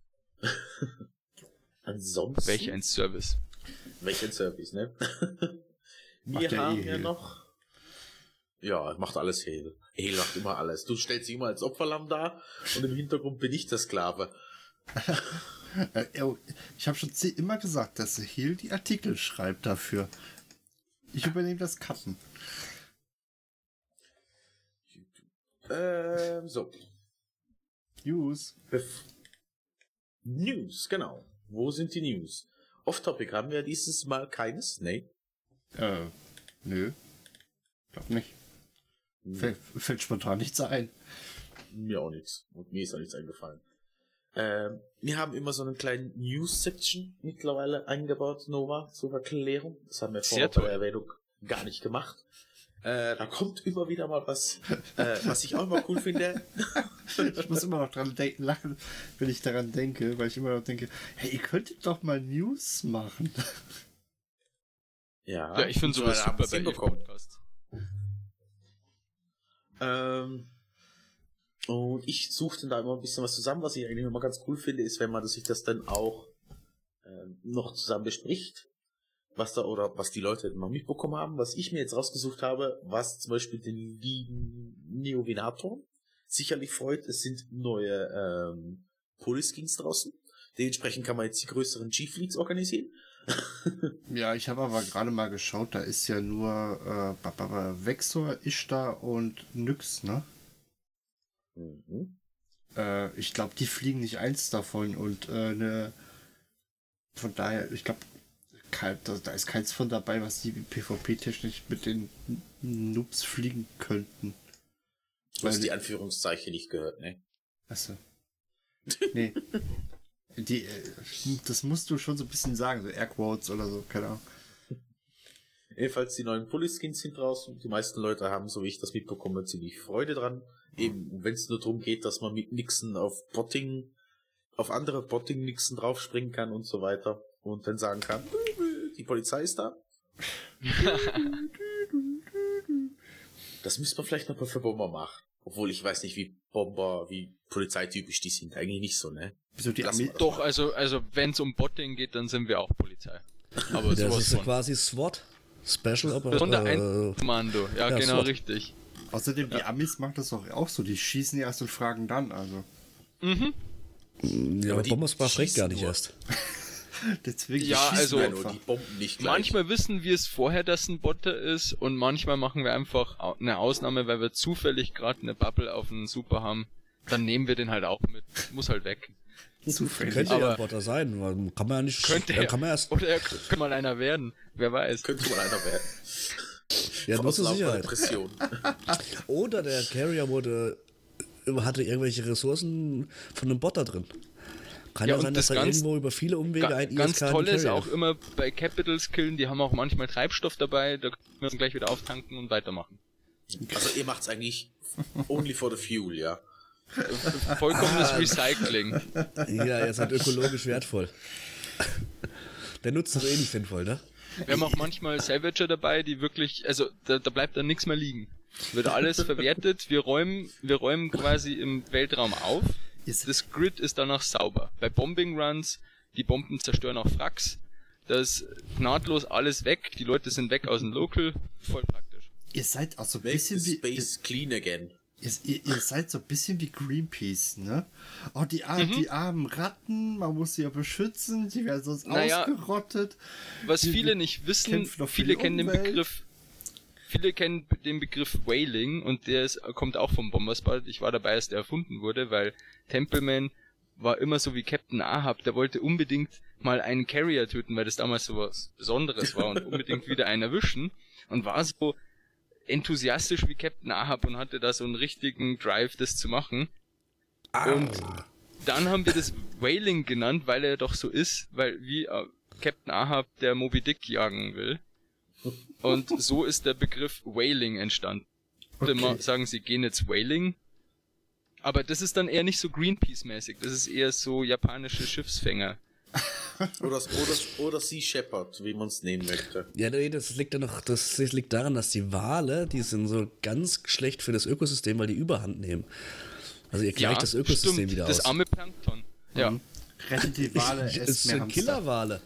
Ansonsten. Welch ein Service. Welch ein Service, ne? Wir haben ja noch. Ja, macht alles Hehl. Hehl macht immer alles. Du stellst dich immer als Opferlamm da und im Hintergrund bin ich der Sklave. Ich habe schon immer gesagt, dass Hill die Artikel schreibt dafür. Ich übernehme das Cutten. Ähm, so. News. Bef News, genau. Wo sind die News? Off-Topic haben wir dieses Mal keines? Nee. Äh, nö. Glaub nicht. Fällt, fällt spontan nichts ein. Mir auch nichts. Und mir ist auch nichts eingefallen. Ähm, wir haben immer so eine kleine News-Section mittlerweile eingebaut, Nova, zur Erklärung. Das haben wir vorher bei der Erwähnung gar nicht gemacht. Äh, da kommt immer wieder mal was, äh, was ich auch immer cool finde. Ich muss immer noch dran lachen, wenn ich daran denke, weil ich immer noch denke, hey, ihr könntet doch mal News machen. Ja, Ja, ich finde sowas super bei hinbekommen. jedem Podcast. Ähm, und ich suchte da immer ein bisschen was zusammen, was ich eigentlich immer ganz cool finde, ist, wenn man sich das dann auch ähm, noch zusammen bespricht, was da oder was die Leute noch mitbekommen haben, was ich mir jetzt rausgesucht habe, was zum Beispiel den lieben Neovinator sicherlich freut, es sind neue ähm, Poliskins draußen. Dementsprechend kann man jetzt die größeren G-Fleets organisieren. Ja, ich habe aber gerade mal geschaut, da ist ja nur äh, Vexor, Ishtar und Nyx, ne? Mhm. Äh, ich glaube, die fliegen nicht eins davon und äh, ne, von daher, ich glaube, da, da ist keins von dabei, was die PvP-technisch mit den Noobs fliegen könnten. Du hast die Anführungszeichen nicht gehört, ne? Achso. Nee. Die, äh, das musst du schon so ein bisschen sagen, so Airquotes oder so, keine Ahnung. Jedenfalls die neuen Pulli-Skins sind draußen. Die meisten Leute haben, so wie ich das mitbekomme, ziemlich Freude dran. Eben, wenn es nur darum geht, dass man mit Nixon auf Botting, auf andere Botting-Nixon draufspringen kann und so weiter. Und dann sagen kann, die Polizei ist da. das müsste man vielleicht noch mal für Bomber machen. Obwohl ich weiß nicht, wie Bomber, wie polizeitypisch die sind. Eigentlich nicht so, ne? Wieso die mal. Doch, also, also wenn es um Botting geht, dann sind wir auch Polizei. Aber Das sowas ist von. quasi SWAT. Special Besonder Operator. Kommando. Ja, Ja, genau, SWAT. richtig. Außerdem, die Amis machen das doch auch so. Die schießen erst und fragen dann. Also, Mhm. Ja, aber die Bombersbar fragt gar nicht nur. erst. deswegen Ja, also- Ja, nur einfach. die Bomben nicht gleich. Manchmal wissen wir es vorher, dass ein Botter ist und manchmal machen wir einfach eine Ausnahme, weil wir zufällig gerade eine Bubble auf einen Super haben. Dann nehmen wir den halt auch mit. Muss halt weg. Zufällig. Könnte ja Aber- ein Botter sein, weil kann man ja nicht. Könnte er. kann man erst. Oder er könnte mal einer werden. Wer weiß. Könnte mal einer werden. Ja, nur zur Sicherheit. Depression. Oder der Carrier wurde, hatte irgendwelche Ressourcen von einem Botter drin. Kann Ja, ja, und sein, dass das ganz- irgendwo über viele Umwege ein ganz ISK toll ist auch immer bei Capitals killen, die haben auch manchmal Treibstoff dabei, da können wir dann gleich wieder auftanken und weitermachen. Also ihr macht's eigentlich only for the fuel, ja. Vollkommenes Ah. Recycling. Ja, ist halt ökologisch wertvoll. Der Nutzen ist eh nicht sinnvoll, ne? Wir haben auch manchmal Savager dabei, die wirklich, also da, da bleibt dann nichts mehr liegen. Wird alles verwertet, wir räumen, wir räumen quasi im Weltraum auf. Ist- Das Grid ist danach sauber. Bei Bombing Runs, die Bomben zerstören auch Wracks. Da ist nahtlos alles weg, die Leute sind weg aus dem Local, voll praktisch. Ihr seid auch so ein bisschen the wie. space clean again. Ihr, ihr, ihr seid so ein bisschen wie Greenpeace, ne? Oh, die, ar Mhm. die armen Ratten, man muss sie ja beschützen, die werden sonst Naja, ausgerottet. Was Die viele nicht wissen, viele kennen den. Begriff, viele kennen den Begriff Whaling und der ist, kommt auch vom Bomberspot. Ich war dabei, als der erfunden wurde, weil Templeman war immer so wie Captain Ahab, der wollte unbedingt mal einen Carrier töten, weil das damals so was Besonderes war und unbedingt wieder einen erwischen und war so enthusiastisch wie Captain Ahab und hatte da so einen richtigen Drive, das zu machen. Und dann haben wir das Whaling genannt, weil er doch so ist, weil wie äh, Captain Ahab der Moby Dick jagen will. Und so ist der Begriff Whaling entstanden. Okay. Immer sagen sie gehen jetzt Whaling. Aber das ist dann eher nicht so Greenpeace-mäßig. Das ist eher so japanische Schiffsfänger. Oder, oder, oder Sea Shepherd, wie man es nennen möchte. Ja, nee, das liegt ja noch, das liegt daran, dass die Wale, die sind so ganz schlecht für das Ökosystem, weil die Überhand nehmen. Also ihr gleicht das Ökosystem stimmt, wieder das aus. arme Plankton. Ja. Rettet die Wale, Es sind. Killerwale.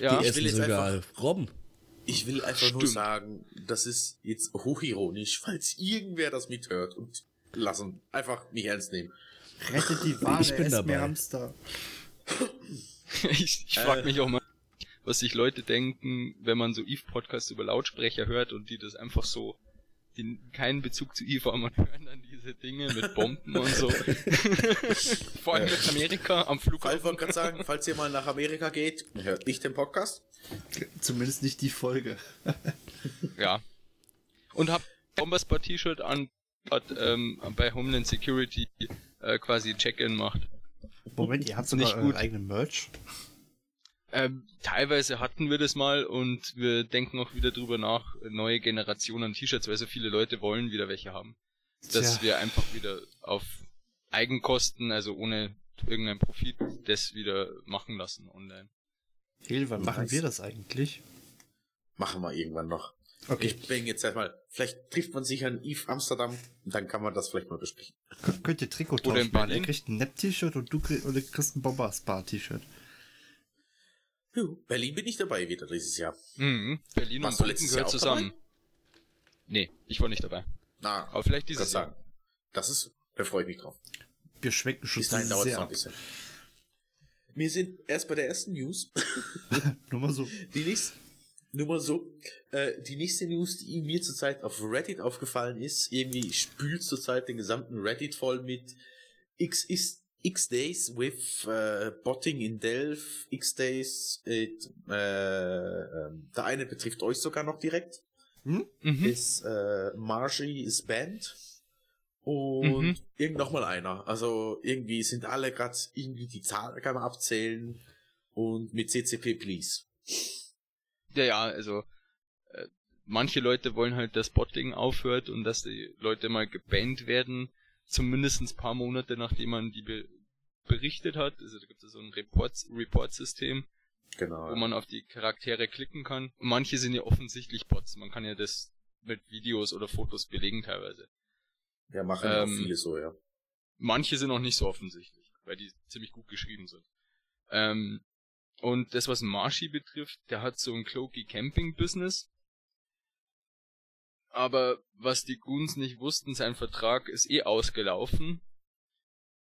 ja. Die Ich will essen jetzt sogar Robben. Ich will einfach nur Stimmt. sagen, das ist jetzt hochironisch, falls irgendwer das mithört und lassen. Einfach nicht ernst nehmen. Rettet die Wale, Ich bin dabei. Hamster. ich ich frage Äh. mich auch mal, was sich Leute denken, wenn man so Eve-Podcasts über Lautsprecher hört und die das einfach so, die keinen Bezug zu Eve haben und hören dann diese Dinge mit Bomben und so. Vor allem mit Amerika am Flughafen. wollte gerade sagen, falls ihr mal nach Amerika geht, hört nicht den Podcast. Zumindest nicht die Folge. Ja. Und hab Bomberspot T-Shirt an, hat ähm, bei Homeland Security äh, quasi Check-in macht. Moment, ihr habt sogar nicht euren gut. eigenen Merch? Ähm, teilweise hatten wir das mal und wir denken auch wieder drüber nach, neue Generationen T-Shirts, weil so viele Leute wollen wieder welche haben. Dass Tja. wir einfach wieder auf Eigenkosten, also ohne irgendeinen Profit, das wieder machen lassen online. Hel, wann machen wir das eigentlich? Machen wir irgendwann noch. Okay. Ich bin jetzt erstmal, vielleicht trifft man sich an Eve Amsterdam und dann kann man das vielleicht mal besprechen. Kön- Könnt ihr Oder Trikottausch in machen? Er Berlin? kriegt ein Nap-T-Shirt und du kriegst, oder kriegst ein Bomber-Spa-T-Shirt. Berlin bin ich dabei wieder dieses Jahr. Mhm. Berlin Warst und letztes gehört zusammen. Nee, ich war nicht dabei. Na, Aber vielleicht dieses Jahr. sagen. Das ist, da freue ich mich drauf. Wir schwenken schon Bis dahin dauert es noch ein bisschen. Wir sind erst bei der ersten News. Nur mal so. Die nächste, nur mal so, äh, die nächste News, die mir zurzeit auf Reddit aufgefallen ist, irgendwie spült zurzeit den gesamten Reddit voll mit X ist X Days with äh, Botting in Delph, X Days, it, äh, ähm, der eine betrifft euch sogar noch direkt, Mhm. ist äh, Margie is banned und Mhm. irgend noch mal einer. Also irgendwie sind alle gerade irgendwie die Zahlen kann man abzählen und mit CCP please. Ja, ja, also äh, manche Leute wollen halt, dass Botting aufhört und dass die Leute mal gebannt werden, zumindest ein paar Monate nachdem man die be berichtet hat. Also da gibt es so ein Report-System, Genau. wo man auf die Charaktere klicken kann. Und manche sind ja offensichtlich Bots. Man kann ja das mit Videos oder Fotos belegen teilweise. ja, machen ja auch ähm, viele so, ja. Manche sind auch nicht so offensichtlich, weil die ziemlich gut geschrieben sind. Ähm, und das, was Marshy betrifft, der hat so ein Cloaky Camping Business. Aber was die Goons nicht wussten, sein Vertrag ist eh ausgelaufen.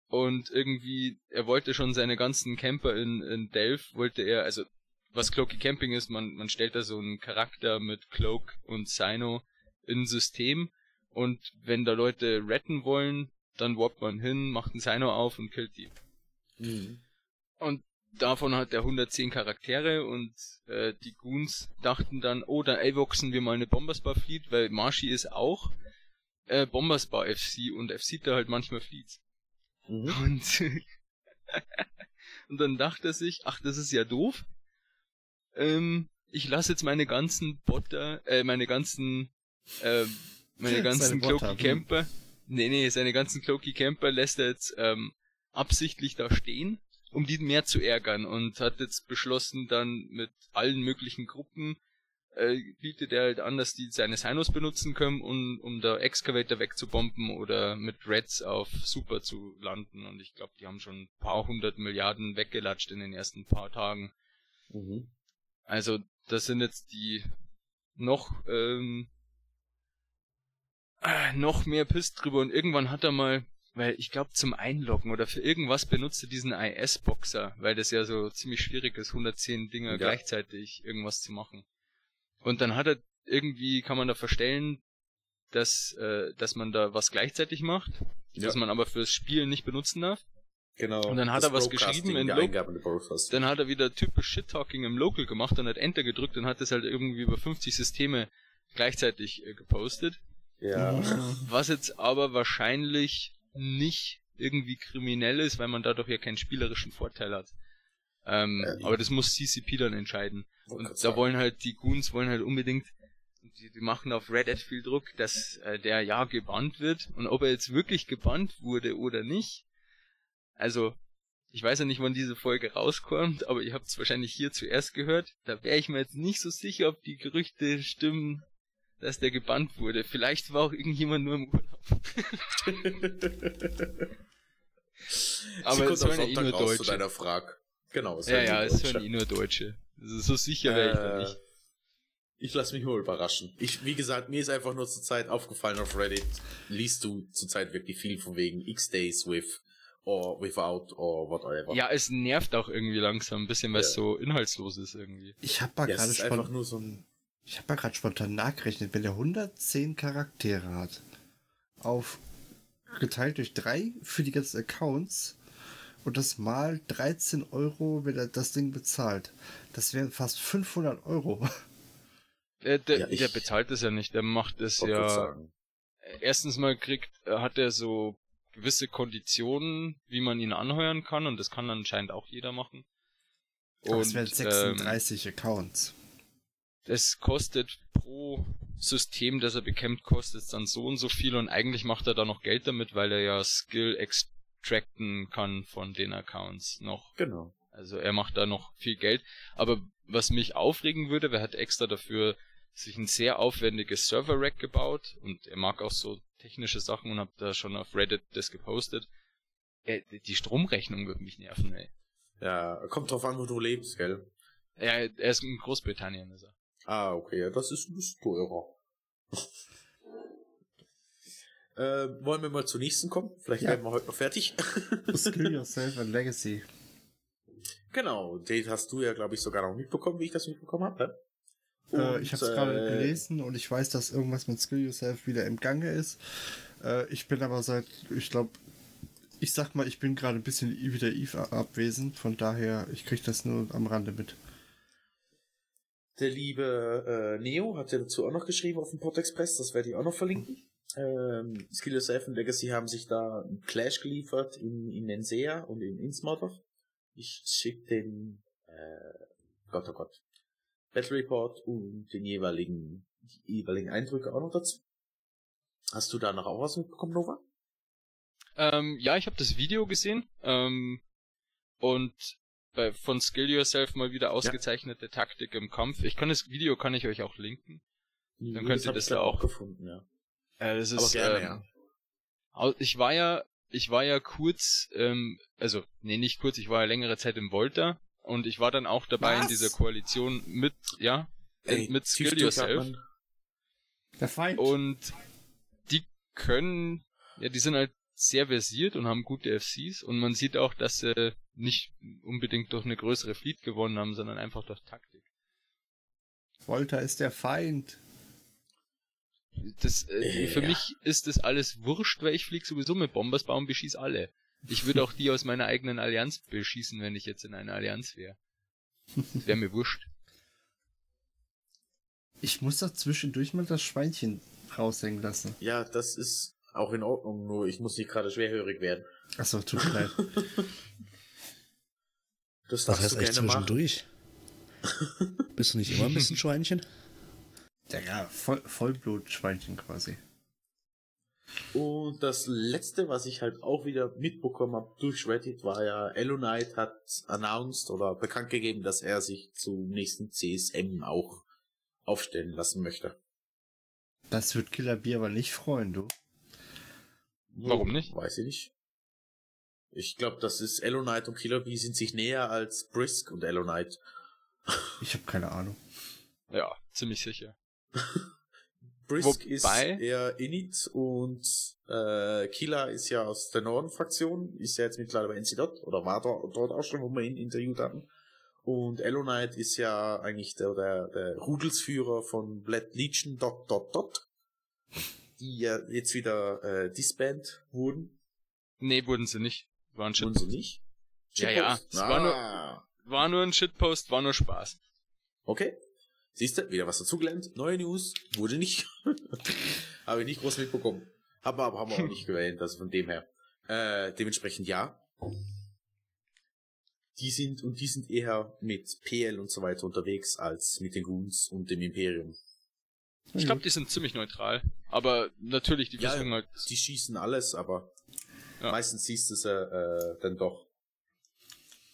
Und irgendwie, er wollte schon seine ganzen Camper in, in Delph, wollte er, also, was Cloaky Camping ist, man, man stellt da so einen Charakter mit Cloak und Sino in System. Und wenn da Leute retten wollen, dann warpt man hin, macht einen Sino auf und killt die. Mhm. Und davon hat er 110 Charaktere und äh, die Goons dachten dann, oh, dann avoxen wir mal eine Bomberspar Fleet, weil Marshy ist auch äh, Bomberspar FC und FC da halt manchmal Fleets. Mhm. Und, und dann dachte er sich, ach, das ist ja doof. Ähm, ich lasse jetzt meine ganzen Botter, äh, meine ganzen, äh, meine ganzen Cloaky hm. Camper, nee, nee, seine ganzen Cloaky Camper lässt er jetzt ähm, absichtlich da stehen, um die mehr zu ärgern und hat jetzt beschlossen, dann mit allen möglichen Gruppen äh, bietet er halt an, dass die seine Sinos benutzen können, um, um da Excavator wegzubomben oder mit Reds auf Super zu landen. Und ich glaube, die haben schon ein paar hundert Milliarden weggelatscht in den ersten paar Tagen. Mhm. Also, das sind jetzt die noch, ähm, äh, noch mehr Piss drüber und irgendwann hat er mal, weil ich glaube zum Einloggen oder für irgendwas benutzt er diesen IS-Boxer, weil das ja so ziemlich schwierig ist, 110 Dinger Ja. gleichzeitig irgendwas zu machen. Und dann hat er irgendwie, kann man da verstellen, dass, äh, dass man da was gleichzeitig macht, Ja. dass man aber fürs Spielen nicht benutzen darf. Genau. Und dann hat das er was geschrieben in der Lo- Eingaben der Broadcast. Dann hat er wieder typisch Shit-Talking im Local gemacht und hat Enter gedrückt und hat das halt irgendwie über 50 Systeme gleichzeitig äh, gepostet. Ja. Was jetzt aber wahrscheinlich nicht irgendwie kriminell ist, weil man dadurch ja keinen spielerischen Vorteil hat. Ähm, Ja, aber das muss CCP dann entscheiden. Und da sagen. wollen halt die Goons wollen halt unbedingt, die, die machen auf Reddit viel Druck, dass äh, der ja gebannt wird. Und ob er jetzt wirklich gebannt wurde oder nicht, also ich weiß ja nicht, wann diese Folge rauskommt, aber ihr habt es wahrscheinlich hier zuerst gehört. Da wäre ich mir jetzt nicht so sicher, ob die Gerüchte stimmen, dass der gebannt wurde. Vielleicht war auch irgendjemand nur im Urlaub. Aber Sie es kommt am hören ja eh Sonntag nur raus zu deiner Frage. Genau. Ja, ja, es hören eh nur Deutsche. Also so sicher wäre ich da Äh, nicht. Ich lasse mich mal überraschen. Ich, wie gesagt, mir ist einfach nur zur Zeit aufgefallen auf Reddit, liest du zurzeit wirklich viel von wegen X-Days with or without or whatever. Ja, es nervt auch irgendwie langsam ein bisschen, weil es Ja. so inhaltslos ist irgendwie. Ich habe mal ja es gerade einfach nur so ein. ich habe mal gerade spontan nachgerechnet, wenn der 110 Charaktere hat, auf geteilt durch drei für die ganzen Accounts und das mal 13 Euro, wenn er das Ding bezahlt. Das wären fast 500 Euro. Der, der, Ja, der bezahlt es ja nicht, der macht grad ja. Erstens mal kriegt, äh, hat er so gewisse Konditionen, wie man ihn anheuern kann und das kann anscheinend auch jeder machen. Und, wären ähm, 36 Accounts. es kostet pro System, das er bekämpft, kostet es dann so und so viel und eigentlich macht er da noch Geld damit, weil er ja Skill extracten kann von den Accounts noch. Genau. Also er macht da noch viel Geld. Aber was mich aufregen würde, wer hat extra dafür sich ein sehr aufwendiges Server-Rack gebaut und er mag auch so technische Sachen und hab da schon auf Reddit das gepostet. Äh, die Stromrechnung würde mich nerven, ey. Ja, kommt drauf an, wo du lebst, gell? Ja, er ist in Großbritannien, ist er. Ah, okay, ja, das ist ein bisschen teurer. Äh, wollen wir mal zur nächsten kommen? Vielleicht Ja. werden wir heute noch fertig. Skill Yourself and Legacy. genau, den hast du ja, glaube ich, sogar noch mitbekommen, wie ich das mitbekommen habe. Äh, ich habe es gerade äh, gelesen und ich weiß, dass irgendwas mit Skill Yourself wieder im Gange ist. Äh, ich bin aber seit, ich glaube, ich sag mal, ich bin gerade ein bisschen wieder Eve abwesend, von daher, ich kriege das nur am Rande mit. Der liebe äh, Neo hat ja dazu auch noch geschrieben auf dem Pod Express, das werde ich auch noch verlinken. Ähm, Skill Yourself und Legacy haben sich da einen Clash geliefert in, in Nensea und in Innsmouth. Ich schicke den, äh, Gott oh Gott, Battle Report und den jeweiligen die jeweiligen Eindrücke auch noch dazu. Hast du da noch auch was mitbekommen, Nova? Ähm, ja, ich habe das Video gesehen ähm, und bei, von Skill Yourself mal wieder ausgezeichnete ja. Taktik im Kampf. Ich kann das Video kann ich euch auch linken. Dann könnt ihr das da auch gefunden, ja. Äh, das ist, Aber gerne, ähm, ja. Ich war ja, ich war ja kurz, ähm, also nee, nicht kurz, ich war ja längere Zeit im Volta und ich war dann auch dabei Was? in dieser Koalition mit, ja, Ey, mit Skill Yourself. Der Feind. Und die können, ja, die sind halt sehr versiert und haben gute FCs und man sieht auch, dass sie nicht unbedingt durch eine größere Fleet gewonnen haben, sondern einfach durch Taktik. Volta ist der Feind. Das, äh, Für Ja. mich ist das alles wurscht, weil ich flieg sowieso mit Bombersbaum und beschieß alle. Ich würde auch die aus meiner eigenen Allianz beschießen, wenn ich jetzt in einer Allianz wäre. Wäre mir wurscht. Ich muss doch zwischendurch mal das Schweinchen raushängen lassen. Ja, das ist auch in Ordnung, nur ich muss nicht gerade schwerhörig werden. Achso, tut mir leid. Das Was heißt du eigentlich gerne machen. zwischendurch? Bist du nicht immer ein bisschen Schweinchen? Ja, ja, Voll, Vollblut-Schweinchen quasi. Und das letzte, was ich halt auch wieder mitbekommen habe durch Reddit, war ja, Elonite hat announced oder bekannt gegeben, dass er sich zum nächsten CSM auch aufstellen lassen möchte. Das wird Killer B aber nicht freuen, du. Warum nicht? Weiß ich nicht. Ich glaube, das ist Elonite und Killer Bee sind sich näher als Brisk und Elonite. Ich habe keine Ahnung. Ja, ziemlich sicher. Brisk ist Wobei- eher Init und äh, Killer ist ja aus der Norden-Fraktion, ist ja jetzt mittlerweile bei NC Dot oder war dort, dort auch schon, wo wir ihn interviewt hatten. Und Elonite ist ja eigentlich der, der, der Rudelsführer von Blood Legion Dot Dot Dot, die ja jetzt wieder äh, disband wurden. Nee, wurden sie nicht. War ein Wurden Shitpost. sie nicht? Ja, ja, Shitpost? es war nur- Ah. War nur ein Shitpost, war nur Spaß. Okay. Siehst du, wieder was dazugelernt. Neue News. Wurde nicht. Habe ich nicht groß mitbekommen. Haben wir aber haben wir auch nicht gewählt, also von dem her. Äh, dementsprechend ja. Die sind, und die sind eher mit PL und so weiter unterwegs als mit den Goons und dem Imperium. Ich glaube, die sind ziemlich neutral. Aber natürlich, die Ja, versuchen halt. Die schießen alles, aber Ja. meistens siehst du sie äh, dann doch.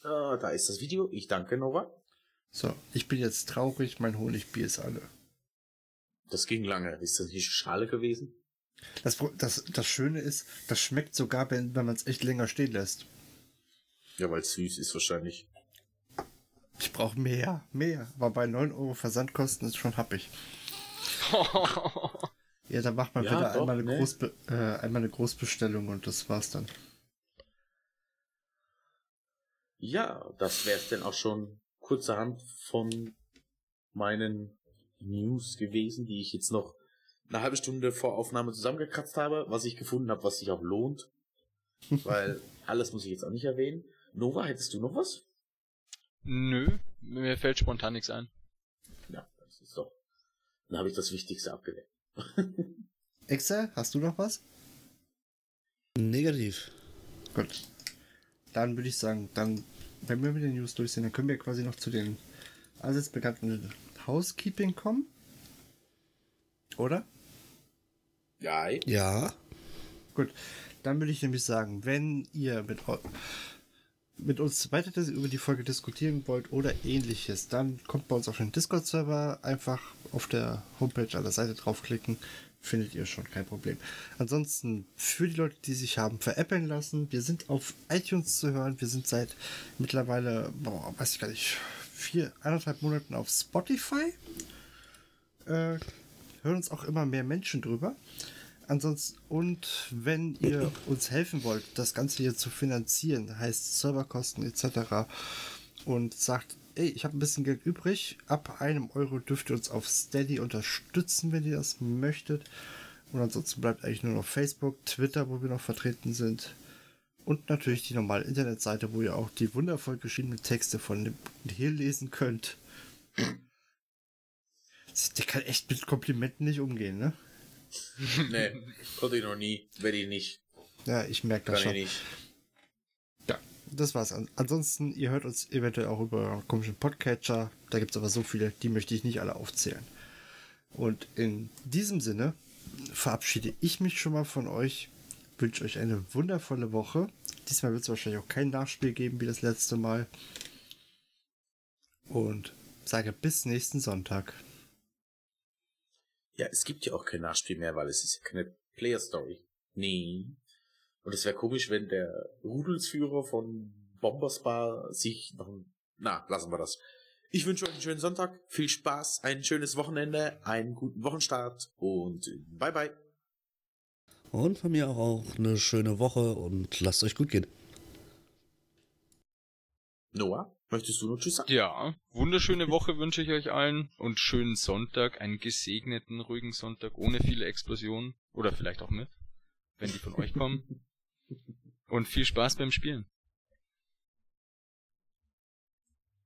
Ah, da ist das Video. Ich danke, Nova. So, ich bin jetzt traurig, mein Honigbier ist alle. Das ging lange. Ist das nicht Schale gewesen? Das, das, das Schöne ist, das schmeckt sogar, wenn, wenn man es echt länger stehen lässt. Ja, weil es süß ist wahrscheinlich. Ich brauche mehr, mehr. Aber bei 9 Euro Versandkosten ist schon happig. Ja, da macht man Ja, wieder doch, einmal, eine ne? Großbe äh, einmal eine Großbestellung und das war's dann. Ja, das wär's denn auch schon kurzerhand von meinen News gewesen, die ich jetzt noch eine halbe Stunde vor Aufnahme zusammengekratzt habe, was ich gefunden habe, was sich auch lohnt. Weil alles muss ich jetzt auch nicht erwähnen. Nova, hättest du noch was? Nö, mir fällt spontan nichts ein. Ja, das ist doch. Dann habe ich das Wichtigste abgewählt. Excel, hast du noch was? Negativ. Gut. Dann würde ich sagen, dann, wenn wir mit den News durch sind, dann können wir quasi noch zu den allseits bekannten Housekeeping kommen. Oder? Ja, Ja. Gut. Dann würde ich nämlich sagen, wenn ihr mit, mit uns weiter über die Folge diskutieren wollt oder ähnliches, dann kommt bei uns auf den Discord-Server einfach auf der Homepage an der Seite draufklicken. Findet ihr schon, kein Problem. Ansonsten, für die Leute, die sich haben veräppeln lassen, wir sind auf iTunes zu hören. Wir sind seit mittlerweile, boah, weiß ich gar nicht, vier, eineinhalb Monaten auf Spotify. Äh, hören uns auch immer mehr Menschen drüber. Ansonsten, und wenn ihr uns helfen wollt, das Ganze hier zu finanzieren, heißt Serverkosten etc. und sagt, ey, ich habe ein bisschen Geld übrig, ab einem Euro dürft ihr uns auf Steady unterstützen, wenn ihr das möchtet. Und ansonsten bleibt eigentlich nur noch Facebook, Twitter, wo wir noch vertreten sind. Und natürlich die normale Internetseite, wo ihr auch die wundervoll geschriebenen Texte von dem Hill lesen könnt. Der kann echt mit Komplimenten nicht umgehen, ne? nee, konnte ich noch nie, werde ich nicht, Ja, ich merke das kann ich schon. nicht. Das war's. An- Ansonsten, ihr hört uns eventuell auch über komischen Podcatcher. Da gibt's aber so viele, die möchte ich nicht alle aufzählen. Und in diesem Sinne verabschiede ich mich schon mal von euch. Wünsche euch eine wundervolle Woche. Diesmal wird es wahrscheinlich auch kein Nachspiel geben wie das letzte Mal. Und sage bis nächsten Sonntag. Ja, es gibt ja auch kein Nachspiel mehr, weil es ist ja keine Player Story. Nee. Und es wäre komisch, wenn der Rudelsführer von Bomberspar sich noch... Na, lassen wir das. Ich wünsche euch einen schönen Sonntag, viel Spaß, ein schönes Wochenende, einen guten Wochenstart und bye bye. Und von mir auch eine schöne Woche und lasst euch gut gehen. Noah, möchtest du noch Tschüss sagen? Ja, wunderschöne Woche wünsche ich euch allen und schönen Sonntag, einen gesegneten, ruhigen Sonntag ohne viele Explosionen oder vielleicht auch mit, wenn die von euch kommen. Und viel Spaß beim Spielen.